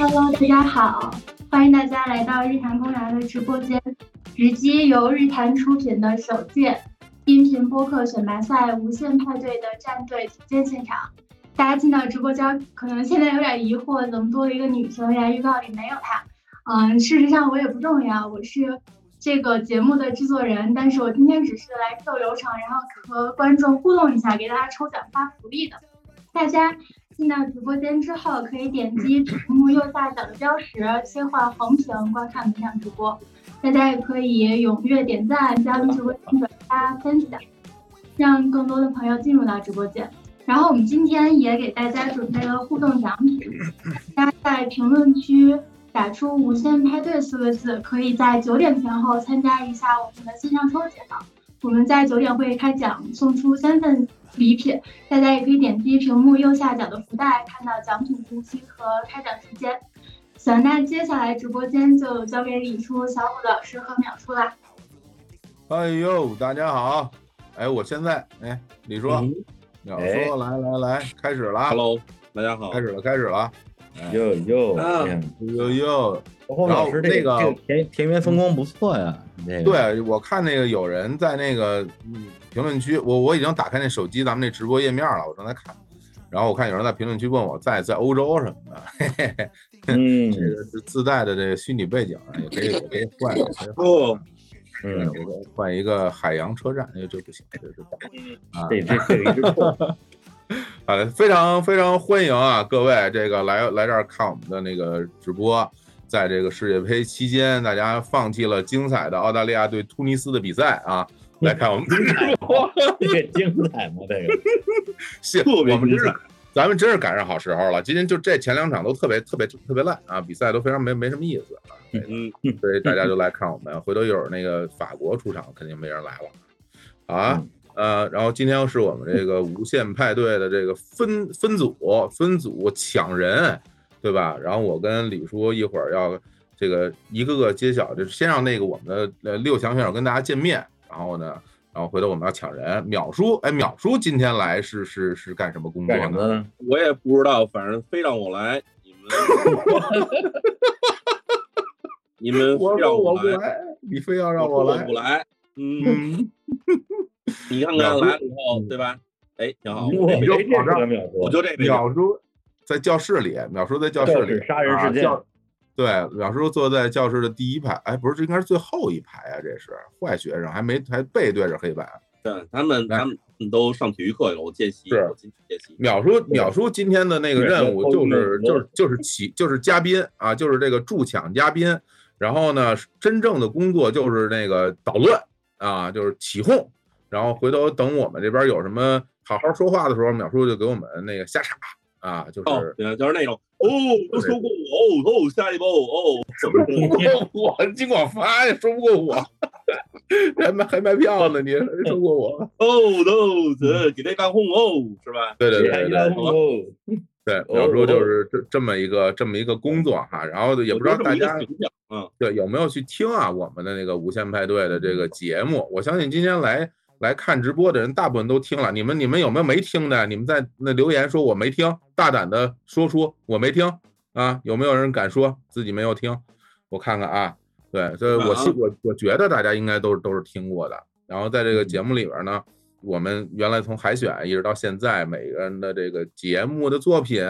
Hello，大家好，欢迎大家来到日坛公园的直播间，直击由日坛出品的首届音频播客选拔赛无限派对的战队组建现场。大家进到直播间，可能现在有点疑惑，怎么多了一个女生呀？预告里没有她。嗯，事实上我也不重要，我是这个节目的制作人，但是我今天只是来走流程，然后和观众互动一下，给大家抽奖发福利的。大家。进到直播间之后，可以点击屏幕右下角的标识，切换横屏观看本场直播。大家也可以踊跃点赞、加入直播间、转发、分享，让更多的朋友进入到直播间。然后我们今天也给大家准备了互动奖品，大家在评论区打出“无限派对”四个字，可以在九点前后参加一下我们的线上抽奖。我们在九点会开奖，送出三份。礼品，大家也可以点击屏幕右下角的福袋，看到奖品信息和开奖时间。行，那接下来直播间就交给李叔、小虎老师和淼叔啦。哎呦，大家好！哎，我现在，哎，李叔、淼叔，来来来，开始了。Hello，大家好，开始了，开始了。哟哟，哟哟。然后那个田田园风光不错呀，对我看那个有人在那个评论区，我我已经打开那手机咱们那直播页面了，我正在看。然后我看有人在评论区问我在在欧洲什么的，嘿嘿嘿，嗯，这个是自带的这个虚拟背景啊，也可以也可以换，哦，嗯，我换一个海洋车站，哎这不行，这是。啊，这这这个错。好的，非常非常欢迎啊，各位这个来来这儿看我们的那个直播。在这个世界杯期间，大家放弃了精彩的澳大利亚对突尼斯的比赛啊，来看我们直播 这个精彩吗？这个，是，我们真是，咱们真是赶上好时候了。今天就这前两场都特别特别特别烂啊，比赛都非常没没什么意思啊。嗯，所以大家就来看我们。回头一会儿那个法国出场，肯定没人来了啊。呃，然后今天是我们这个无限派对的这个分分组分组抢人。对吧？然后我跟李叔一会儿要这个一个个揭晓，就先让那个我们的呃六强选手跟大家见面，然后呢，然后回头我们要抢人。淼叔，哎，淼叔今天来是是是干什么工作呢？我也不知道，反正非让我来，你们，你们非让我来，你非要让我来，不来，嗯，你看看来了以后，对吧？哎，挺好，我就跑这儿，我就这秒叔。在教室里，秒叔在教室里杀人事件。对，秒叔坐在教室的第一排，哎，不是，这应该是最后一排啊，这是坏学生，还没还背对着黑板。对他们，他们都上体育课去了，我见习，是见习。淼叔，秒叔今天的那个任务就是就是就是起就是嘉宾啊，就是这个助抢嘉宾。然后呢，真正的工作就是那个捣乱啊，就是起哄。然后回头等我们这边有什么好好说话的时候，淼叔就给我们那个瞎插。啊，就是就是那种哦，都说过我哦哦，下一波哦，说不过我，金广发也说不过我，还卖还卖票呢，你说过我哦，都这给他干轰哦，是吧？对对对对，对，有时候就是这这么一个这么一个工作哈，然后也不知道大家嗯，对有没有去听啊我们的那个无限派对的这个节目？我相信今天来。来看直播的人大部分都听了，你们你们有没有没听的？你们在那留言说我没听，大胆的说出我没听啊！有没有人敢说自己没有听？我看看啊，对，所以我我我觉得大家应该都是都是听过的。然后在这个节目里边呢，我们原来从海选一直到现在，每个人的这个节目的作品，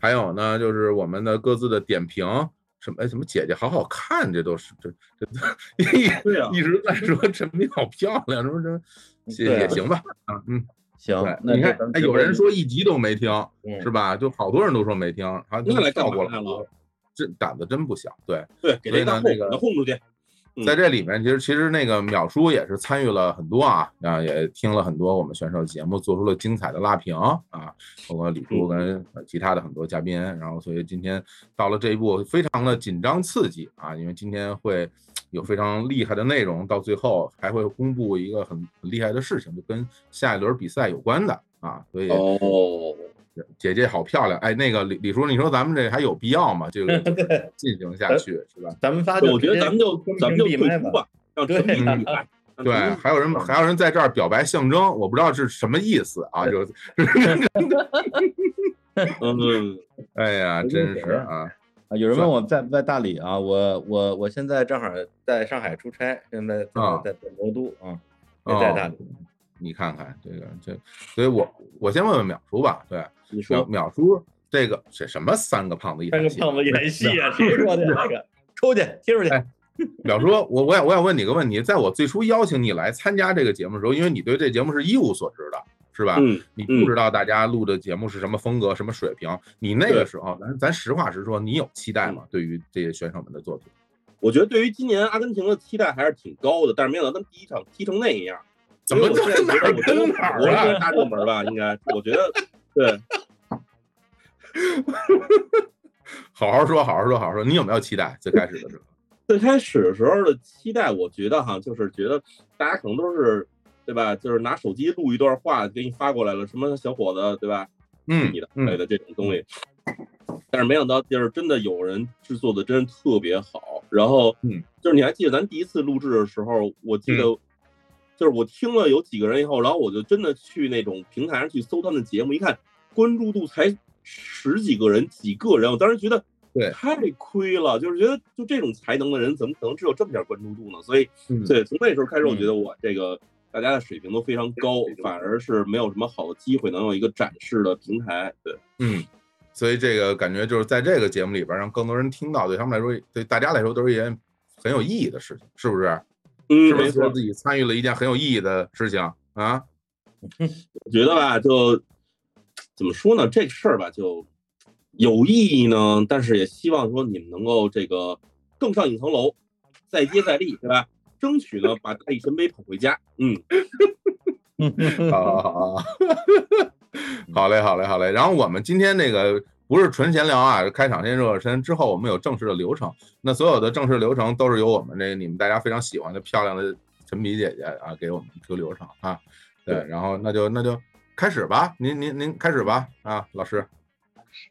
还有呢就是我们的各自的点评。什么哎，什么姐姐好好看，这都是这这 一一直在说陈明好漂亮，什么什么也也行吧啊嗯行，你看哎有人说一集都没听是吧？就好多人都说没听，还跳过来了，这胆子真不小，对对，所以呢那个轰出去。在这里面，其实其实那个淼叔也是参与了很多啊啊，也听了很多我们选手节目，做出了精彩的拉评啊，包括李叔跟其他的很多嘉宾，然后所以今天到了这一步，非常的紧张刺激啊，因为今天会有非常厉害的内容，到最后还会公布一个很很厉害的事情，就跟下一轮比赛有关的啊，所以哦。姐姐好漂亮，哎，那个李李叔，你说咱们这还有必要吗？这个 进行下去是吧？咱们发，我觉得咱们就咱们就退出吧，要对对，还有人还有人在这儿表白象征，我不知道是什么意思啊，就，嗯，哎呀，真是啊，啊，有人问我在不在大理啊？我我我现在正好在上海出差，现在在啊在在魔都啊，没在大理。你看看这个这，所以我我先问问淼叔吧，对，淼你说淼叔这个这什么三个胖子一台戏？三个胖子演戏啊，谁说的这个？出去踢出去！哎淼叔，我我想我想问你个问题，在我最初邀请你来参加这个节目的时候，因为你对这节目是一无所知的，是吧？嗯，你不知道大家录的节目是什么风格、什么水平，你那个时候，咱咱实话实说，你有期待吗？对于这些选手们的作品？我觉得对于今年阿根廷的期待还是挺高的，但是没想到他们第一场踢成那样。怎么所以我现在觉得我觉得跟哪儿我啊是大热门吧，应该，我觉得对。好好说，好好说，好好说。你有没有期待？最开始的时候？最开始的时候的期待，我觉得哈，就是觉得大家可能都是，对吧？就是拿手机录一段话给你发过来了，什么小伙子，对吧？嗯你的之类的这种东西。但是没想到，就是真的有人制作的真是特别好。然后，嗯，就是你还记得咱第一次录制的时候，我记得，就是我听了有几个人以后，然后我就真的去那种平台上去搜他们的节目，一看关注度才十几个人、几个人，我当时觉得对太亏了，就是觉得就这种才能的人，怎么可能只有这么点关注度呢？所以，嗯对，从那时候开始，我觉得我这个大家的水平都非常高，反而是没有什么好的机会能有一个展示的平台。对，嗯，所以这个感觉就是在这个节目里边，让更多人听到，对他们来说，对大家来说都是一件很有意义的事情，是不是？嗯是不没错是觉得自己参与了一件很有意义的事情啊？我觉得吧，就怎么说呢？这个事儿吧，就有意义呢，但是也希望说你们能够这个更上一层楼，再接再厉，对吧？争取呢把大力神杯捧回家。嗯，好好好好，好嘞，好嘞，好嘞。然后我们今天那个不是纯闲聊啊，开场先热热身，之后我们有正式的流程。那所有的正式流程都是由我们这个你们大家非常喜欢的漂亮的陈皮姐姐啊给我们出流程啊。对，然后那就那就开始吧，您您您开始吧啊，老师。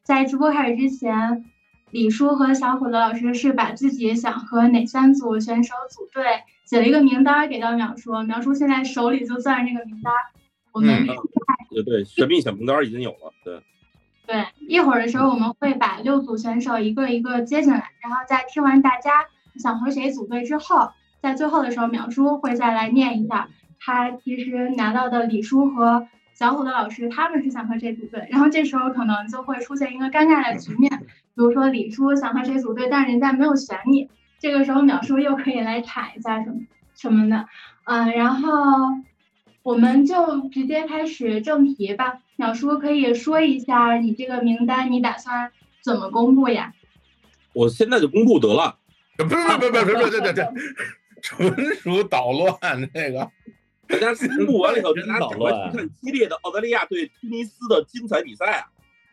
在直播开始之前，李叔和小伙子老师是把自己想和哪三组选手组队写了一个名单给到淼叔，淼叔现在手里就攥着这个名单。我们、嗯对对，神秘小名单已经有了。对，对一会儿的时候，我们会把六组选手一个一个接进来，然后在听完大家想和谁组队之后，在最后的时候，淼叔会再来念一下他其实拿到的李叔和小虎的老师他们是想和谁组队，然后这时候可能就会出现一个尴尬的局面，比如说李叔想和谁组队，但是人家没有选你，这个时候淼叔又可以来铲一下什么什么的，嗯，然后我们就直接开始正题吧。鸟叔可以说一下你这个名单，你打算怎么公布呀？我现在就公布得了。不是不是不是不是不是这这这 纯属捣乱这个。大家公布完了以后，大家捣赶快乱 去看激烈的澳大利亚对突尼斯的精彩比赛啊！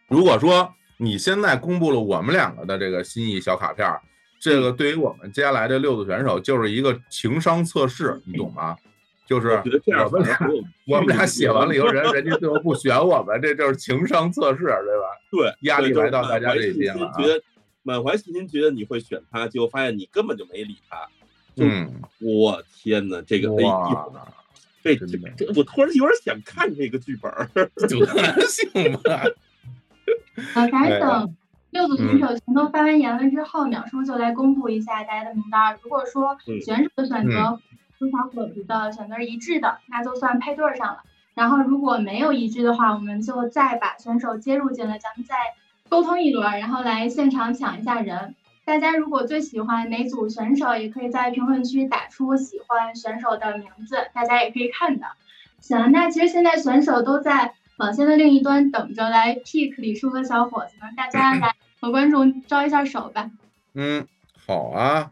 如果说你现在公布了我们两个的这个心意小卡片儿，这个对于我们接下来的六组选手就是一个情商测试，你懂吗？就是我觉得这样我们俩我们俩写完了以后，人人家最后不选我们，这就是情商测试，对吧？对压力来到大家这边了啊觉得满怀信心，觉得你会选他，结果发现你根本就没理他。就嗯，我天哪，这个哎呦，这这我突然有点想看这个剧本儿。德行吧？呃，反哎正等六组选手全都发完言了之后，淼叔就来公布一下大家的名单。如果说嗯选手的选择和小伙子的选择是一致的，那就算配对儿上了。然后如果没有一致的话，我们就再把选手接入进来，咱们再沟通一轮儿，然后来现场抢一下人。大家如果最喜欢哪组选手，也可以在评论区打出喜欢选手的名字，大家也可以看到。行，那其实现在选手都在网线的另一端等着来 pick 李叔和小伙子呢，大家来 和观众招一下手吧。嗯，好啊，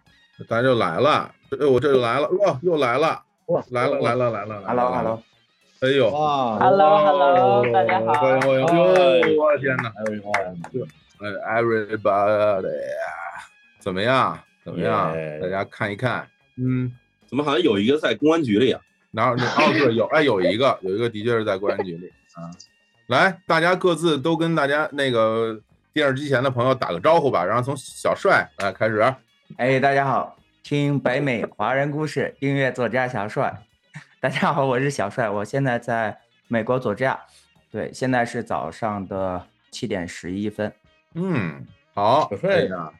大家就来了，这我这就来了，哇，又来了，哇来了来了来了来了 Hello 来了。Hello，哎呦。哇。Hello，Hello，大家好。欢迎欢迎，嗨哟，我的天哪。呃，everybody，怎么样？怎么样？大家看一看，嗯，怎么好像有一个在公安局里啊？然后那哦对，有哎有一个 有一个的确是在公安局里啊。来，大家各自都跟大家那个电视机前的朋友打个招呼吧，然后从小帅来开始。哎，大家好，听北美华人故事，音乐作家小帅。大家好，我是小帅，我现在在美国佐治亚，对，现在是早上的七点十一分。嗯，好，小帅哎呀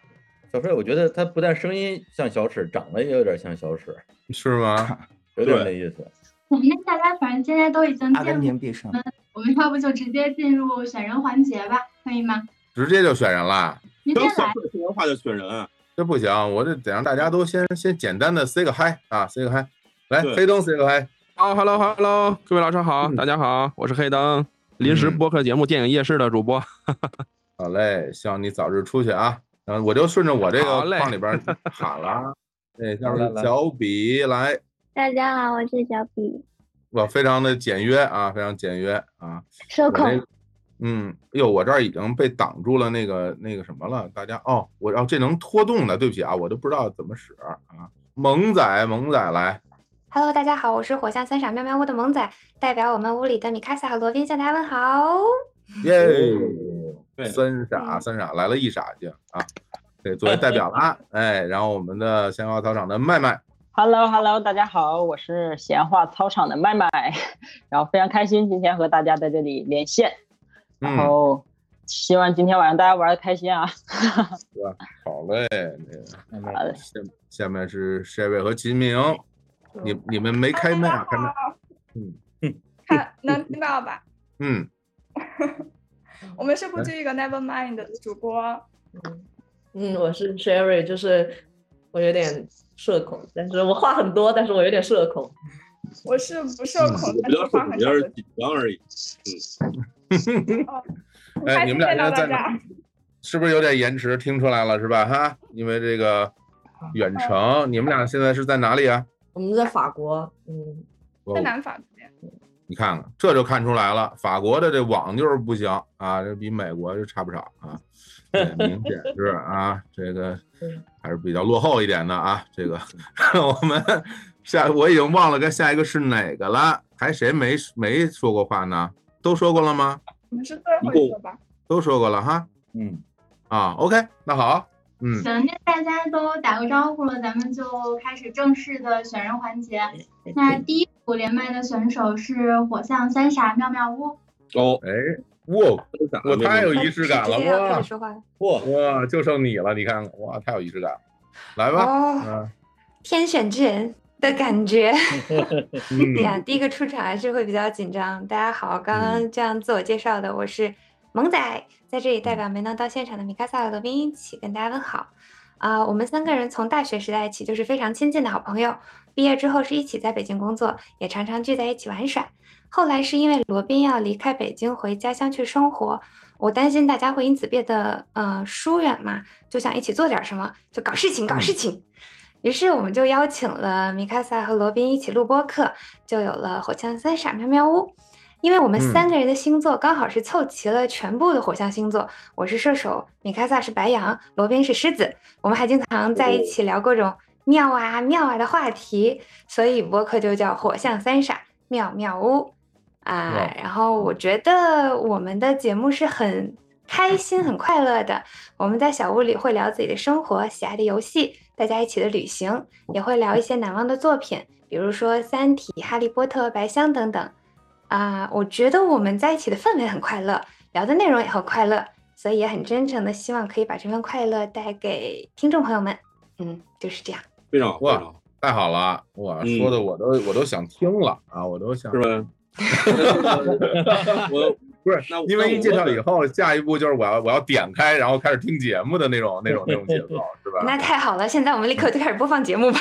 小帅，我觉得他不但声音像小史，长得也有点像小史，是吗？有点那意思。我们大家反正现在都已经阿根进入，廷必胜。我们要不就直接进入选人环节吧，可以吗？直接就选人了？直接刚小来，帅说完话就选人啊，这不行，我这得让大家都先先简单的 say 个嗨啊，say 个嗨。来，黑灯 say 个嗨。好，Hello Hello，各位老师好，嗯大家好，我是黑灯，临时嗯播客节目《电影夜市》的主播。好嘞，希望你早日出去啊。嗯我就顺着我这个好嘞框里边喊了啊。对，小比来，大家好，我是小比，我非常的简约啊，非常简约啊。社恐嗯，哎呦，我这儿已经被挡住了那个那个什么了，大家哦，我哦这能拖动的，对不起啊，我都不知道怎么使啊。萌仔，萌仔来，Hello，大家好，我是火象三傻喵喵屋的萌仔，代表我们屋里的米卡萨和罗宾向大家问好。耶，对三傻三傻来了一傻去啊，对，作为代表 了啊，哎，然后我们的鲜花操场的麦麦，Hello Hello，大家好，我是闲话操场的麦麦，然后非常开心今天和大家在这里连线，然嗯，后希望今天晚上大家玩的开心啊。好嘞，那个好嘞下下面是 Sherry 和秦明，你你们没开麦啊？开麦，嗯看能听到吧？嗯，我们是不是一个 Never Mind 的主播？嗯，我是 Sherry，就是我有点社恐，但是我话很多，但是我有点社恐。我是不社恐，我但是比较社恐，话很少的。有点紧张而已。哦很 哎，你们俩现在在哪。？是不是有点延迟？听出来了是吧？哈，因为这个远程，你们俩现在是在哪里啊？我们在法国，嗯，哦在南法这边，你看看，这就看出来了，法国的这网就是不行啊，这比美国就差不少啊，对，明显是啊，这个还是比较落后一点的啊。这个 我们下我已经忘了该下一个是哪个了，还谁没没说过话呢？都说过了吗？我们是最后一个吧？都说过了哈。嗯，啊，OK，那好，嗯，行，那大家都打个招呼了，咱们就开始正式的选人环节。那第一组连麦的选手是火象三傻妙妙屋，哦，哎，哇，我太有仪式感了哇。说话。了。嚯，哇，就剩你了，你看看，哇，太有仪式感了，来吧，哦，嗯。天选之人的感觉。嗯 对呀，第一个出场还是会比较紧张。大家好，刚刚这样自我介绍的，我是萌仔，在这里代表没能到现场的米卡萨和罗宾一起跟大家问好。啊、我们三个人从大学时代起就是非常亲近的好朋友，毕业之后是一起在北京工作，也常常聚在一起玩耍。后来是因为罗宾要离开北京回家乡去生活，我担心大家会因此变得呃疏远嘛，就想一起做点什么，就搞事情搞事情。于是我们就邀请了米卡萨和罗宾一起录播客，就有了火象三傻喵喵屋。因为我们嗯三个人的星座刚好是凑齐了全部的火象星座，我是射手，米卡萨是白羊，罗宾是狮子。我们还经常在一起聊各种妙啊妙啊的话题，所以播客就叫火象三傻妙妙屋啊哇。然后我觉得我们的节目是很开心、很快乐的。我们在小屋里会聊自己的生活、喜爱的游戏，大家一起的旅行，也会聊一些难忘的作品，比如说《三体》《哈利波特》《白箱》等等。啊，我觉得我们在一起的氛围很快乐，聊的内容也很快乐，所以也很真诚的希望可以把这份快乐带给听众朋友们。嗯，就是这样。非常好，非哇常好，太好了，哇，嗯说的我都我都想听了啊，我都想是吧？我不是那我因为一介绍以后，下一步就是我要我要点开，然后开始听节目的那种那种那种节奏，是吧？那太好了，现在我们立刻就开始播放节目吧。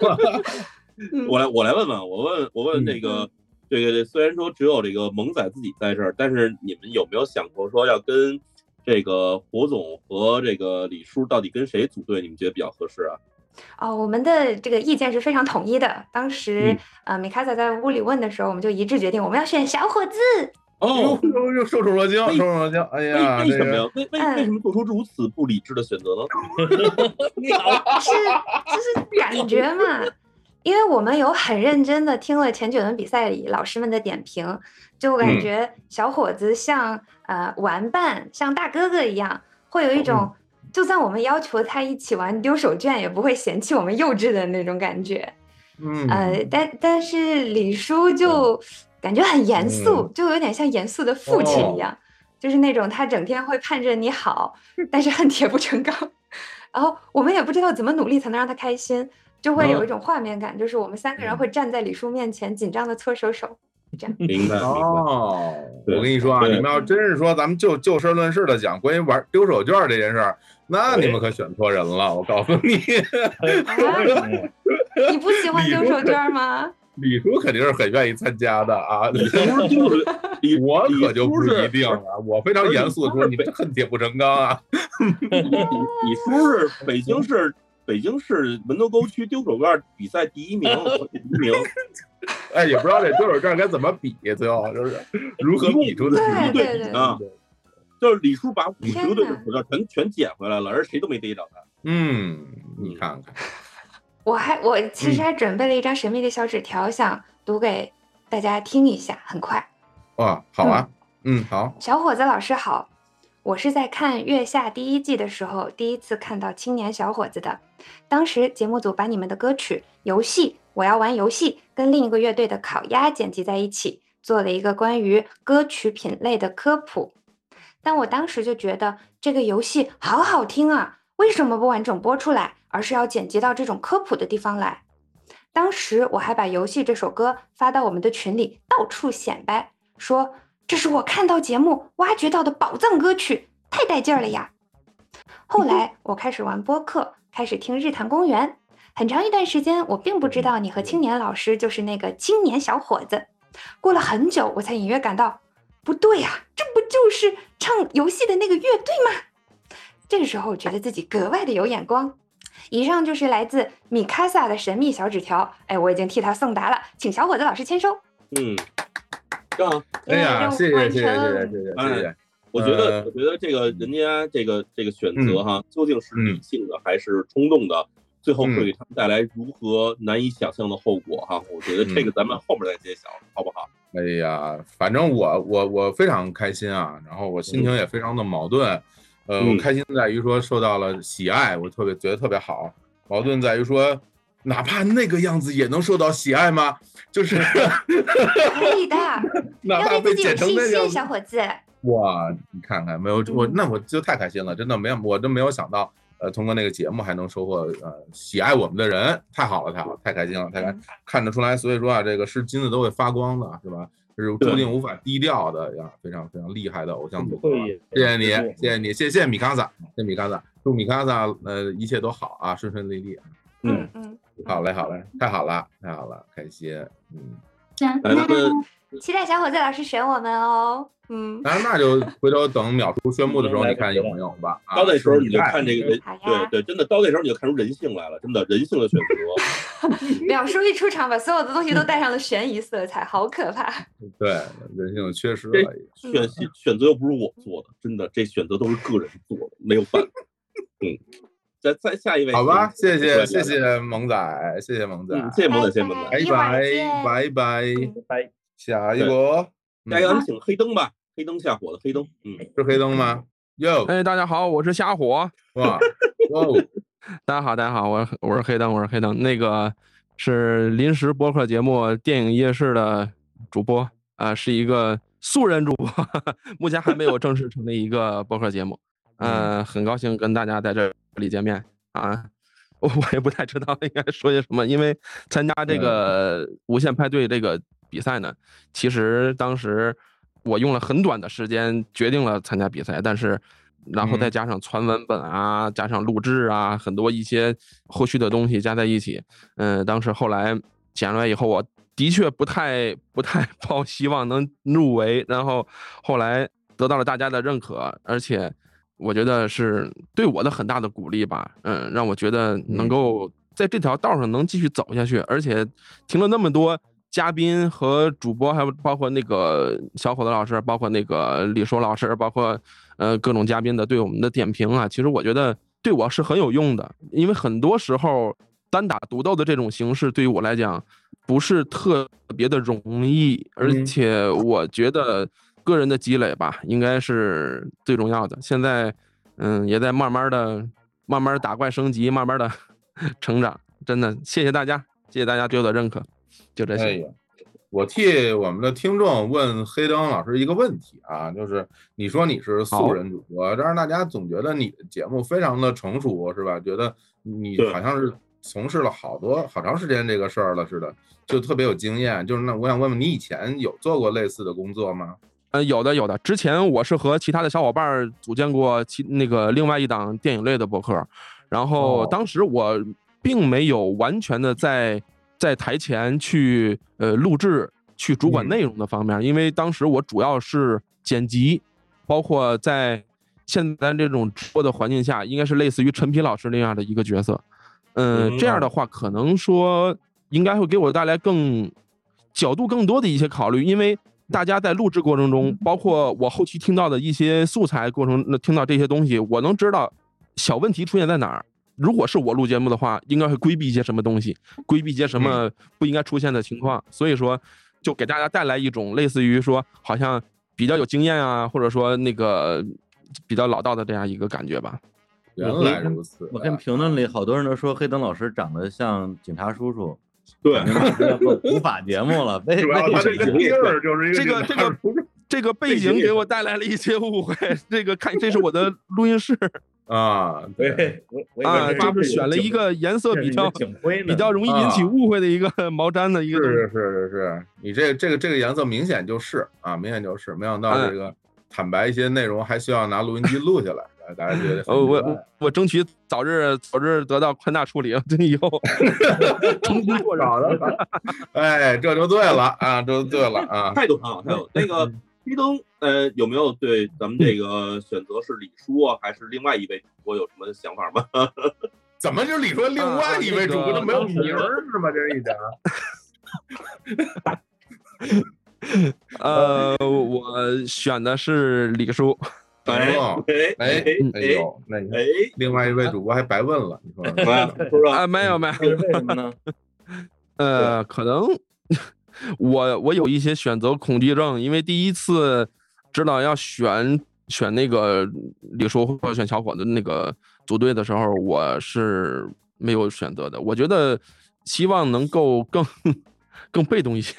嗯我来我来问问，我问我问这个这个虽然说只有这个萌仔自己在这儿，但是你们有没有想过说要跟这个胡总和这个李叔到底跟谁组队？你们觉得比较合适啊？哦，我们的这个意见是非常统一的。当时、嗯呃，米卡萨在屋里问的时候，我们就一致决定我们要选小伙子。哦，又受宠若惊，受宠若惊，哎呀，为为什么呀？为为为什么做出如此不理智的选择呢？是就是感觉嘛，因为我们有很认真的听了前九轮比赛里老师们的点评，就感嗯。觉小伙子像、呃玩伴，像大哥哥一样，会有一种、就算我们要求他一起玩丢手绢，也不会嫌弃我们幼稚的那种感觉。嗯。呃，但但是李叔就感觉很严肃，嗯。就有点像严肃的父亲一样，就是那种他整天会盼着你好，但是恨铁不成钢。然后我们也不知道怎么努力才能让他开心，就会有哦一种画面感，就是我们三个人会站在李叔面前，紧张的搓手手，这样。明白，哦，我跟你说啊，你们要真是说咱们就就事论事的讲关于玩丢手绢这件事儿，那你们可选错人了，我告诉你，你不喜欢 丢手绢吗？李叔肯定是很愿意参加的啊，李叔就是李，我可就不一定了，我非常严肃的说，你这恨铁不成钢啊。李 李叔是北京市北京市门头沟区丢手绢比赛第一名，第一名。哎，也不知道这丢手绢该怎么比，最后就是如何比出的一对对对比啊，就是李叔把五十个队的手绢全全捡回来了，而谁都没逮着他。嗯，你看看，我还我其实还准备了一张神秘的小纸条，想读给大家听一下，很快。哇，好啊，嗯，好，小伙子老师好，我是在看《月下》第一季的时候第一次看到青年小伙子的。当时节目组把你们的歌曲《游戏》，我要玩游戏，跟另一个乐队的烤鸭剪辑在一起，做了一个关于歌曲品类的科普。但我当时就觉得这个游戏好好听啊，为什么不完整播出来，而是要剪辑到这种科普的地方来？当时我还把《游戏》这首歌发到我们的群里，到处显摆，说这是我看到节目挖掘到的宝藏歌曲，太带劲儿了呀！后来我开始玩播客，开始听日坛公园。很长一段时间，我并不知道你和青年老师就是那个青年小伙子。过了很久，我才隐约感到，不对呀、这不就是唱游戏的那个乐队吗？这个时候，觉得自己格外的有眼光。以上就是来自米卡萨的神秘小纸条，哎，我已经替他送达了，请小伙子老师签收。嗯，正好。哎呀，谢谢完谢谢谢谢成谢谢哎谢谢，我觉得，呃我觉得这个人家这个这个选择哈，究竟是嗯理性的还是冲动的，最后会给他们带来如何难以想象的后果哈。我觉得这个咱们后面再揭晓，好不好？哎呀，反正我我我非常开心啊，然后我心情也非常的矛盾，呃，我嗯开心在于说受到了喜爱，我特别觉得特别好，矛盾在于说。哪怕那个样子也能受到喜爱吗？就是 可以的，哪要怕被剪对自己有信心，成那样小伙子。哇，你看看，没有我，嗯那我就太开心了，真的没有，我真没有想到，呃，通过那个节目还能收获呃喜爱我们的人，太好了，太好了，太开心了，太开看得出来，所以说啊，这个是金子都会发光的，是吧？是注定无法低调的呀，非常非常厉害的偶像组合，谢谢你，谢谢你，谢谢米卡萨，谢谢米卡萨，祝米卡萨呃一切都好啊，顺顺利利啊，嗯嗯，好嘞，好嘞，太好了，太好了，开心，嗯。行，来咱们期待小伙子老师选我们哦。嗯，那那就回头等秒叔宣布的时候，你看有没有吧？啊到那时候你就看这个人，对对，真的到那时候你就看出人性来了，真的人性的选择。秒叔一出场，把所有的东西都带上了悬疑色彩，好可怕。对，人性缺失这了。选选选择又不是我做的，真的，这选择都是个人做的，没有办法。嗯，再再下一位，好吧，谢谢谢谢萌仔，谢谢萌仔，嗯谢谢萌仔谢谢萌仔拜拜见拜拜拜，下一个下一个咱们请黑灯吧，黑灯下火的黑灯，嗯，是黑灯吗？哟，哎，大家好，我是瞎火。哇，哦，大家好，大家好，我是我是黑灯，我是黑灯。那个是临时播客节目《电影夜市》的主播啊、是一个素人主播，目前还没有正式成立一个播客节目。嗯、很高兴跟大家在这里见面啊。我我也不太知道应该说些什么，因为参加这个无限派对这个比赛呢，其实当时我用了很短的时间决定了参加比赛，但是然后再嗯。加上传文本啊，加上录制啊，很多一些后续的东西加在一起，嗯、当时后来剪出来以后，我的确不太不太 抱希望能入围，然后后来得到了大家的认可，而且我觉得是对我的很大的鼓励吧，嗯，让我觉得能够在这条道上能继续走下去，而且听了那么多嘉宾和主播，还有包括那个小伙子老师，包括那个李硕老师，包括呃各种嘉宾的对我们的点评啊，其实我觉得对我是很有用的，因为很多时候单打独斗的这种形式对于我来讲不是特别的容易，而嗯且我觉得个人的积累吧，应该是最重要的。现在嗯也在慢慢的、慢慢地打怪升级，慢慢的成长。真的，谢谢大家，谢谢大家对我的认可，就这些。哎，我替我们的听众问黑灯老师一个问题啊，就是你说你是素人主播，但是大家总觉得你的节目非常的成熟，是吧？觉得你好像是从事了好多好长时间这个事儿了似的，就特别有经验。就是那我想问问你以前有做过类似的工作吗？呃，有的有的。之前我是和其他的小伙伴儿组建过其那个另外一档电影类的博客，然后哦当时我并没有完全的在在台前去呃录制、去主管嗯内容的方面，因为当时我主要是剪辑，包括在现在这种直播的环境下，应该是类似于陈皮老师那样的一个角色。嗯、嗯这样的话，可能说应该会给我带来更角度更多的一些考虑，因为大家在录制过程中，包括我后期听到的一些素材过程，那听到这些东西，我能知道小问题出现在哪儿。如果是我录节目的话，应该会规避一些什么东西，规避一些什么不应该出现的情况。所以说，就给大家带来一种类似于说，好像比较有经验啊，或者说那个比较老道的这样一个感觉吧。原来如此，我看评论里好多人都说黑灯老师长得像警察叔叔，对感觉马上要做普法节目了。为主要他这个地儿就是这个这个这个背景给我带来了一些误会。这个看，这是我的录音室啊，对，我我啊，是就是选了一个颜色比较比较容易引起误会的一个 毛毡的一个。是是是是，你这这个这个颜色明显就是啊，明显就是，没想到这个坦白一些内容还需要拿录音机录下来，哎大家觉得 我我我争取早日早日得到宽大处理，这以后重新做人。哎，这就对了啊，这就对了啊，态度很好，态度。那个黑灯，呃，有没有对咱们这个选择是李叔啊，还是另外一位主播有什么想法吗？怎么就李叔另外一位主播都没有名儿是吗？这是一点。呃，我选的是李叔。哎哦哎哎哎那你哎，另外一位主播还白问了，你说啊，没有没有，为什么呢？呃，可能我我有一些选择恐惧症，因为第一次知道要选选那个李叔或者选小伙子那个组队的时候，我是没有选择的。我觉得希望能够更更被动一些，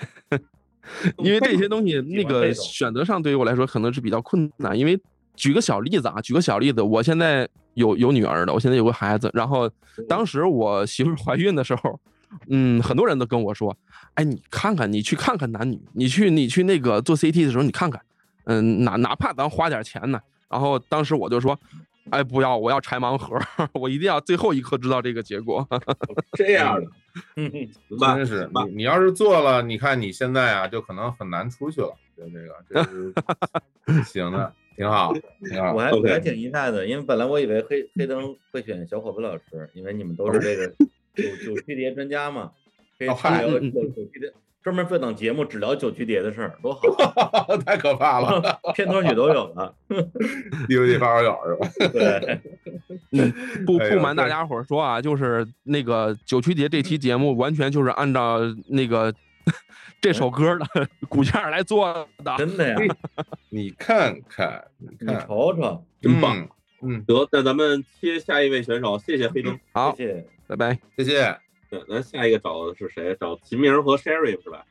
因为这些东西那个选择上对于我来说可能是比较困难。因为举个小例子啊，举个小例子，我现在有有女儿的，我现在有个孩子，然后当时我媳妇怀孕的时候。嗯，很多人都跟我说，哎，你看看，你去看看男女，你去你去那个做 CT 的时候，你看看，嗯，哪哪怕咱花点钱呢。然后当时我就说，哎，不要，我要拆盲盒，我一定要最后一刻知道这个结果。这样的，嗯，真是你你要是做了，你看你现在啊，就可能很难出去了。就这个，这是 行的，挺好，挺好。我还我还挺意外的，因为本来我以为黑黑灯会选小伙子老师，因为你们都是这个九九曲碟专家嘛，可以哦嗨聊九九曲碟，专门做档节目只聊九曲碟的事儿，多好，太可怕了，片头曲都有了，DVD 发烧友是吧？对，嗯，不不瞒大家伙儿说啊，就是那个九曲碟这期节目完全就是按照那个这首歌的骨架来做的，真的呀，你看看，你瞅瞅，真棒。嗯，得，那咱们切下一位选手，谢谢黑灯，好，谢谢，拜拜。谢谢。对，咱下一个找的是谁？找秦明和 Sherry 是吧？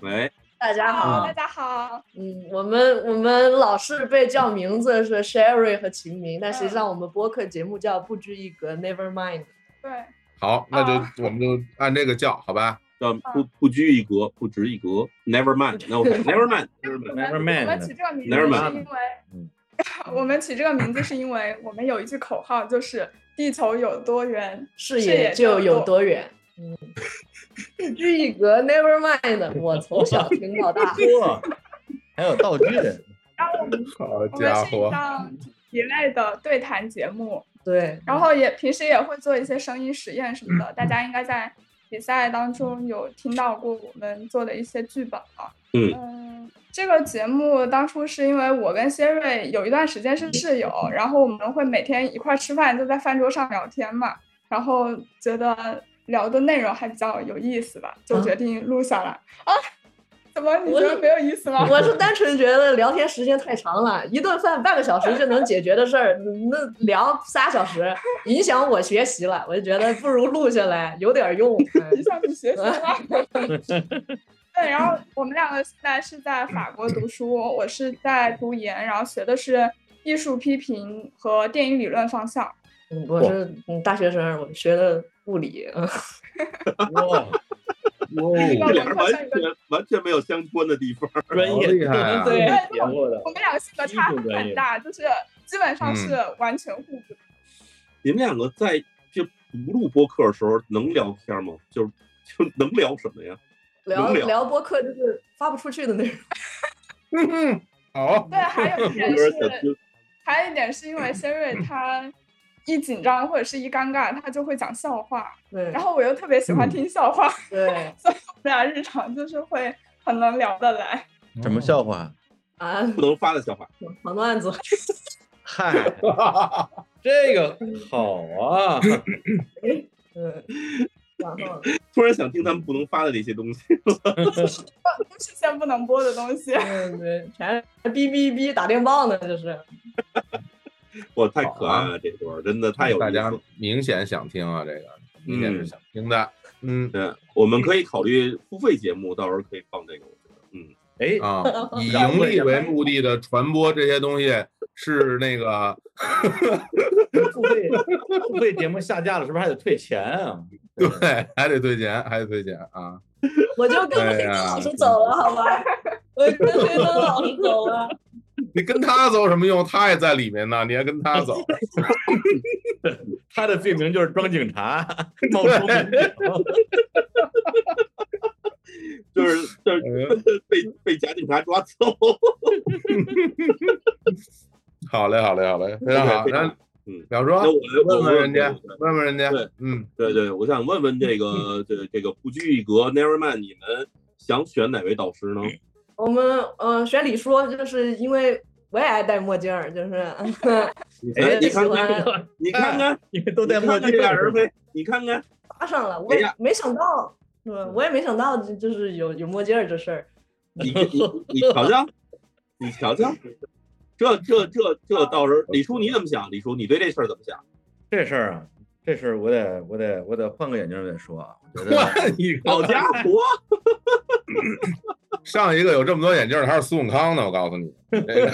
喂，大家好，大家好，嗯，我们我们老是被叫名字是 Sherry 和秦明，但实际上我们播客节目叫不拘一格，Never Mind。对，好，那就我们就按这个叫，好吧？叫不不拘一格，不值一格，Never mind，那 OK，Never mind，Never mind。Never 我们起这个名字 Never 是 mind 因为嗯，我们起这个名字是因为我们有一句口号，就是地球有多远，视野野就有多多远。嗯，不拘一格，Never mind。我从小听到大。还有道具，然后我们 好我们是一家伙，档一类的对谈节目，对，然后也平时也会做一些声音实验什么的，大家应该在比赛当中有听到过我们做的一些剧本了。嗯嗯，这个节目当初是因为我跟谢瑞有一段时间是室友，然后我们会每天一块儿吃饭，就在饭桌上聊天嘛，然后觉得聊的内容还比较有意思吧，就啊决定录下来。啊，怎么你觉得没有意思吗？我是单纯觉得聊天时间太长了，一顿饭半个小时就能解决的事儿，那聊仨小时影响我学习了，我就觉得不如录下来有点用。影响你学习吗？对，然后我们两个现在是在法国读书，我是在读研，然后学的是艺术批评和电影理论方向。嗯我是嗯大学生，我学的物理。嗯，哇，这俩人完全完全没有相关的地方，专业厉害啊对，节目的我们两个性格差很大，就是基本上是完全互补。你们两个在就不录播客的时候能聊天吗？就是就能聊什么呀？聊聊聊播客就是发不出去的那种。嗯，好，对，还有一点是，还有一点是因为仙瑞 他一紧张或者是一尴尬，他就会讲笑话，对，然后我又特别喜欢听笑话，对所以我们俩日常就是会很能聊得来。什么笑话？啊，不能发的笑话，黄段子。嗨，这个好啊！嗯，然后突然想听他们不能发的那些东西。都是先不能播的东西。对对，全是哔哔哔打电报呢，就是。哇，太可爱了，这段真的太有大家意思了。明显想听啊，这个明显是想听的。嗯对，我们可以考虑付费节目，到时候可以放这个。我觉得，嗯，哎，啊，以盈利为目的的传播这些东西是那个 付费付费节目下架了，是不是还得退钱啊？对，还得退钱，还得退钱啊。我就跟黑灯哎呀老师走了，好吧？我跟黑灯老师走了。你跟他走有什么用？他也在里面呢，你还跟他走？他的罪名就是装警察，冒充民警。就是就是被被假警察抓走。好嘞，好嘞，好嘞，非常好。那嗯，小说那我来问问人家我，问问人家。对，嗯，对对，我想问问这个这这个不拘一格 Neverman，你们想选哪位导师呢？我们嗯、呃选李说，就是因为我也爱戴墨镜儿，就是 哎，你看看，你看看，你们都戴墨镜这俩人呗，你看看，搭上了。我没想到，是吧？我也没想到，就就是有有墨镜儿这事儿。你你你瞧瞧，你瞧瞧，这这这这到时候李叔你怎么想？李叔你对这事儿怎么想？这事儿啊，这事儿我得我得我得换个眼镜儿再说啊。我觉得你好家伙，上一个有这么多眼镜的还是苏永康呢，我告诉你。这个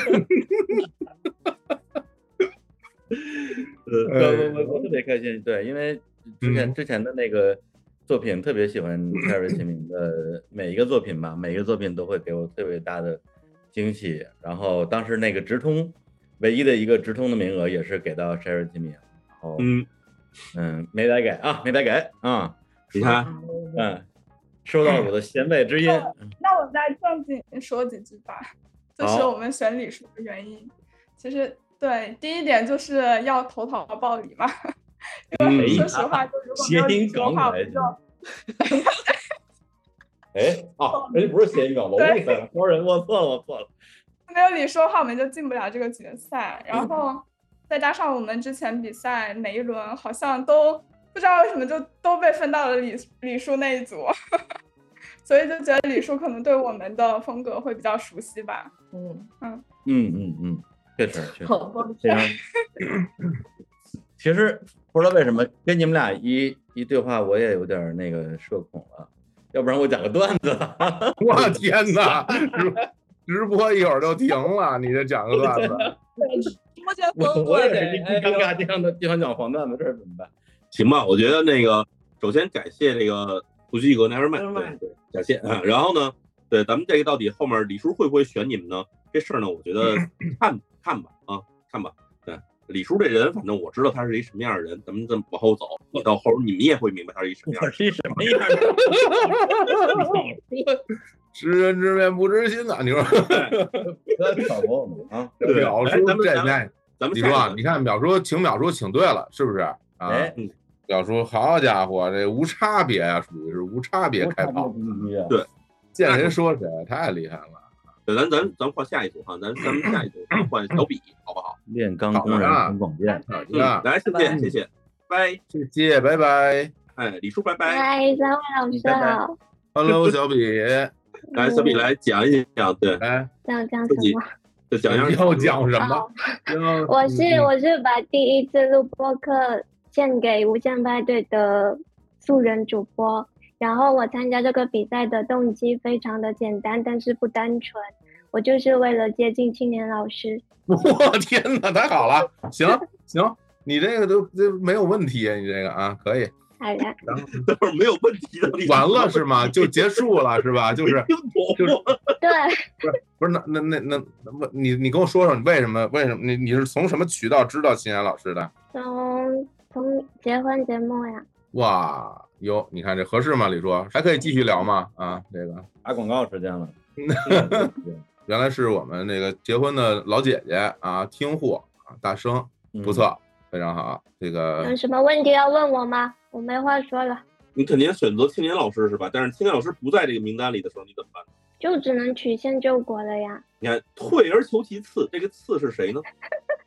呃，我我我特别开心，对，因为之前之前的那个作品特别喜欢 Terry 秦明的每一个作品吧，每一个作品都会给我特别大的惊喜。然后当时那个直通唯一的一个直通的名额也是给到 Sherry 秦明，然后嗯。嗯没白给啊，没白给啊，你看，嗯，收到我的弦外之音，那我再正经说几句吧，就是我们选李叔的原因。其实对，第一点就是要投桃报李嘛，因为嗯。说实话，就如果没有李叔的话，我就哎啊，人家不是谐音梗，我误会了，多人，我错了，我错了。没有李叔的话，我们就进不了这个决赛。然后再加上我们之前比赛每一轮好像都不知道为什么就都被分到了李李叔那一组，所以就觉得李叔可能对我们的风格会比较熟悉吧。嗯嗯，嗯嗯嗯，确实确实好。其实不知道为什么跟你们俩一一对话，我也有点那个社恐了。要不然我讲个段子。我天哪！直直播一会儿就停了，你这讲个段子。我我也是一尴尬，就想就想讲黄段子，这是怎么办？行吧，我觉得那个首先感谢这个不拘一格 Neverman，Nevermind 对对，感谢啊。然后呢，对咱们这个到底后面李叔会不会选你们呢？这事儿呢，我觉得 看看吧啊，看吧。对，李叔这人，反正我知道他是一什么样的人，咱们这么往后走，你到后边你们也会明白他是一什么样的人。我是一什么样的？知人知面不知心呐，你说 不要挑拨我们啊！对淼叔这那，咱们你说你看表叔请表叔请对了，是不是啊？哎，淼叔，好家伙，这无差别啊，属于是无差别开炮，对，见谁说谁，太厉害了。对，咱咱咱换下一组哈，咱咱们下一组 换小比，好不好？炼钢工人很广电。好嗯的，来，谢谢谢谢，拜，谢谢，拜拜。哎，李叔拜拜。嗨，三位老师好。Hello，小比，来，小比来讲一讲，对，讲自己什么？就讲要讲什么我是嗯我是把第一次录播课献给无限派对的素人主播，然后我参加这个比赛的动机非常的简单，但是不单纯，我就是为了接近青年老师。我天哪，太好了！行行，你这个都这没有问题，你这个啊可以。好的，然后都是没有问题的。完了是吗？就结束了是吧？就是就是 对，不是不是那那那那那你你跟我说说你为什么为什么你你是从什么渠道知道青年老师的？从从结婚节目呀。哇哟，你看这合适吗？李叔还可以继续聊吗？啊，这个打广告时间了。原来是我们那个结婚的老姐姐啊，听户啊，大生不错，非常好。这个有什么问题要问我吗？我没话说了。你肯定选择青年老师是吧？但是青年老师不在这个名单里的时候，你怎么办？就只能曲线救国了呀。你看，退而求其次，这个次是谁呢？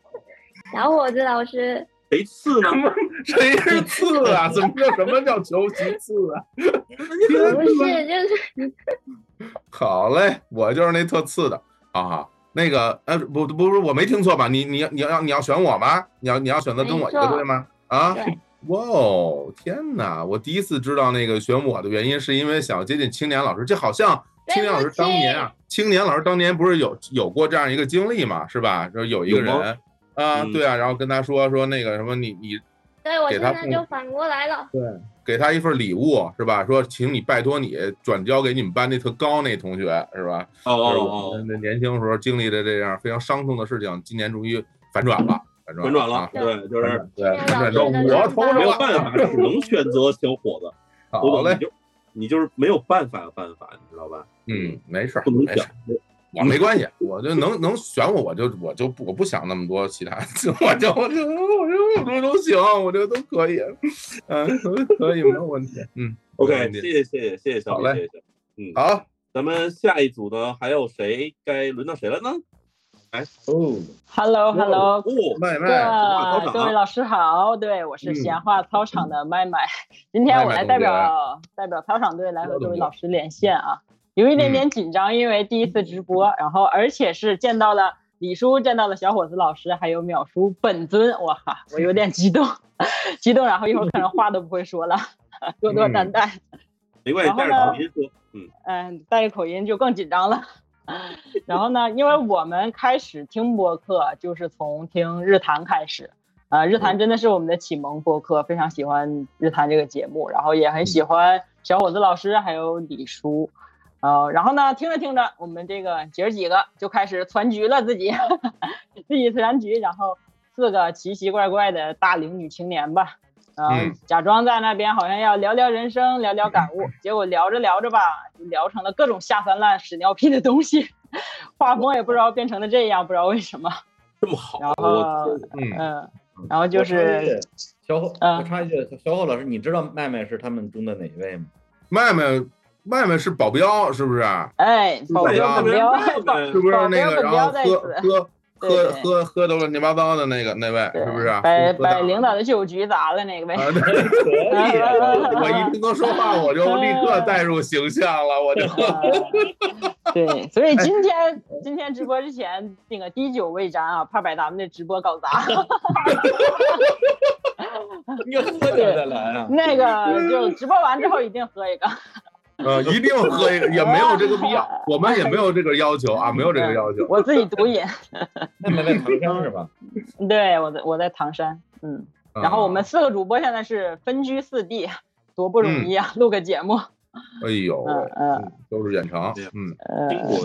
小伙子老师。谁次呢？谁是次啊？怎么叫什么叫求其次啊？不是，就是。好嘞，我就是那特次的啊。那个，呃，不，不是，我没听错吧？你，你，你要，你要选我吗？你要，你要选择跟我一个队吗？啊？哇哦，天哪！我第一次知道那个选我的原因，是因为想接近青年老师。这好像青年老师当年啊，青年老师当年不是有有过这样一个经历嘛？是吧？说有一个人。啊，对啊，然后跟他说说那个什么，你你，对我现在就反过来了，对，给他一份礼物是吧？说请你拜托你转交给你们班那特高那同学是吧？哦哦哦，那年轻时候经历的这样非常伤痛的事情，今年终于反转了，反转反转了，对，就是对，反转到我头上没有办法，只能选择小伙子，好嘞，你就是没有办法的办法，你知道吧？嗯，没事，不能想。我 没关系，我就能能选我，我就我就我不想那么多其他，我就我就我就我都行，我觉得都可以，嗯，可以没有问题，嗯，OK，谢谢谢谢谢谢小李，谢谢，嗯，好，咱们下一组呢还有谁？该轮到谁了呢？哎。哦，Hello。Hello，哦，麦麦，各位老师好，对我是闲话操场的麦麦，今天我来代表代表操场队来和各位老师连线啊。有一点点紧张，因为第一次直播，然后而且是见到了李叔，见到了小伙子老师，还有淼叔本尊，哇哈，我有点激动，激动，然后一会儿可能话都不会说了，多多担待。没关系，带着口音说，嗯 嗯，带着口音就更紧张了。然后呢，因为我们开始听播客就是从听日坛开始，啊，日坛真的是我们的启蒙播客，非常喜欢日坛这个节目，然后也很喜欢小伙子老师还有李叔。呃，然后呢，听着听着，我们这个姐儿几个就开始攒局了，自己 自己攒局，然后四个奇奇怪怪的大龄女青年吧，嗯，假装在那边好像要聊聊人生，聊聊感悟，结果聊着聊着吧，就聊成了各种下三滥、屎尿屁的东西，画风也不知道变成了这样，不知道为什么这么好。然后，嗯，然后就是小侯，我插一句，小侯老师，你知道麦麦是他们中的哪一位吗？麦麦。麦麦是保镖，是不是？哎，保镖，保镖，是不是那个？然后喝喝喝喝喝的乱七八糟的那个那位，是不是？把把领导的酒局砸了那个呗。可以，我一听他说话，我就立刻带入形象了，我就。对，所以今天今天直播之前那个滴酒未沾啊，怕把咱们的直播搞砸。你喝点再来啊。那个就直播完之后一定喝一个。呃，一定喝一个，也没有这个必要，我们也没有这个要求啊，没有这个要求。我自己独饮。你们在唐山是吧？对，我在我在唐山，嗯。然后我们四个主播现在是分居四地，多不容易啊，录个节目。哎呦，嗯嗯，都是远程，嗯。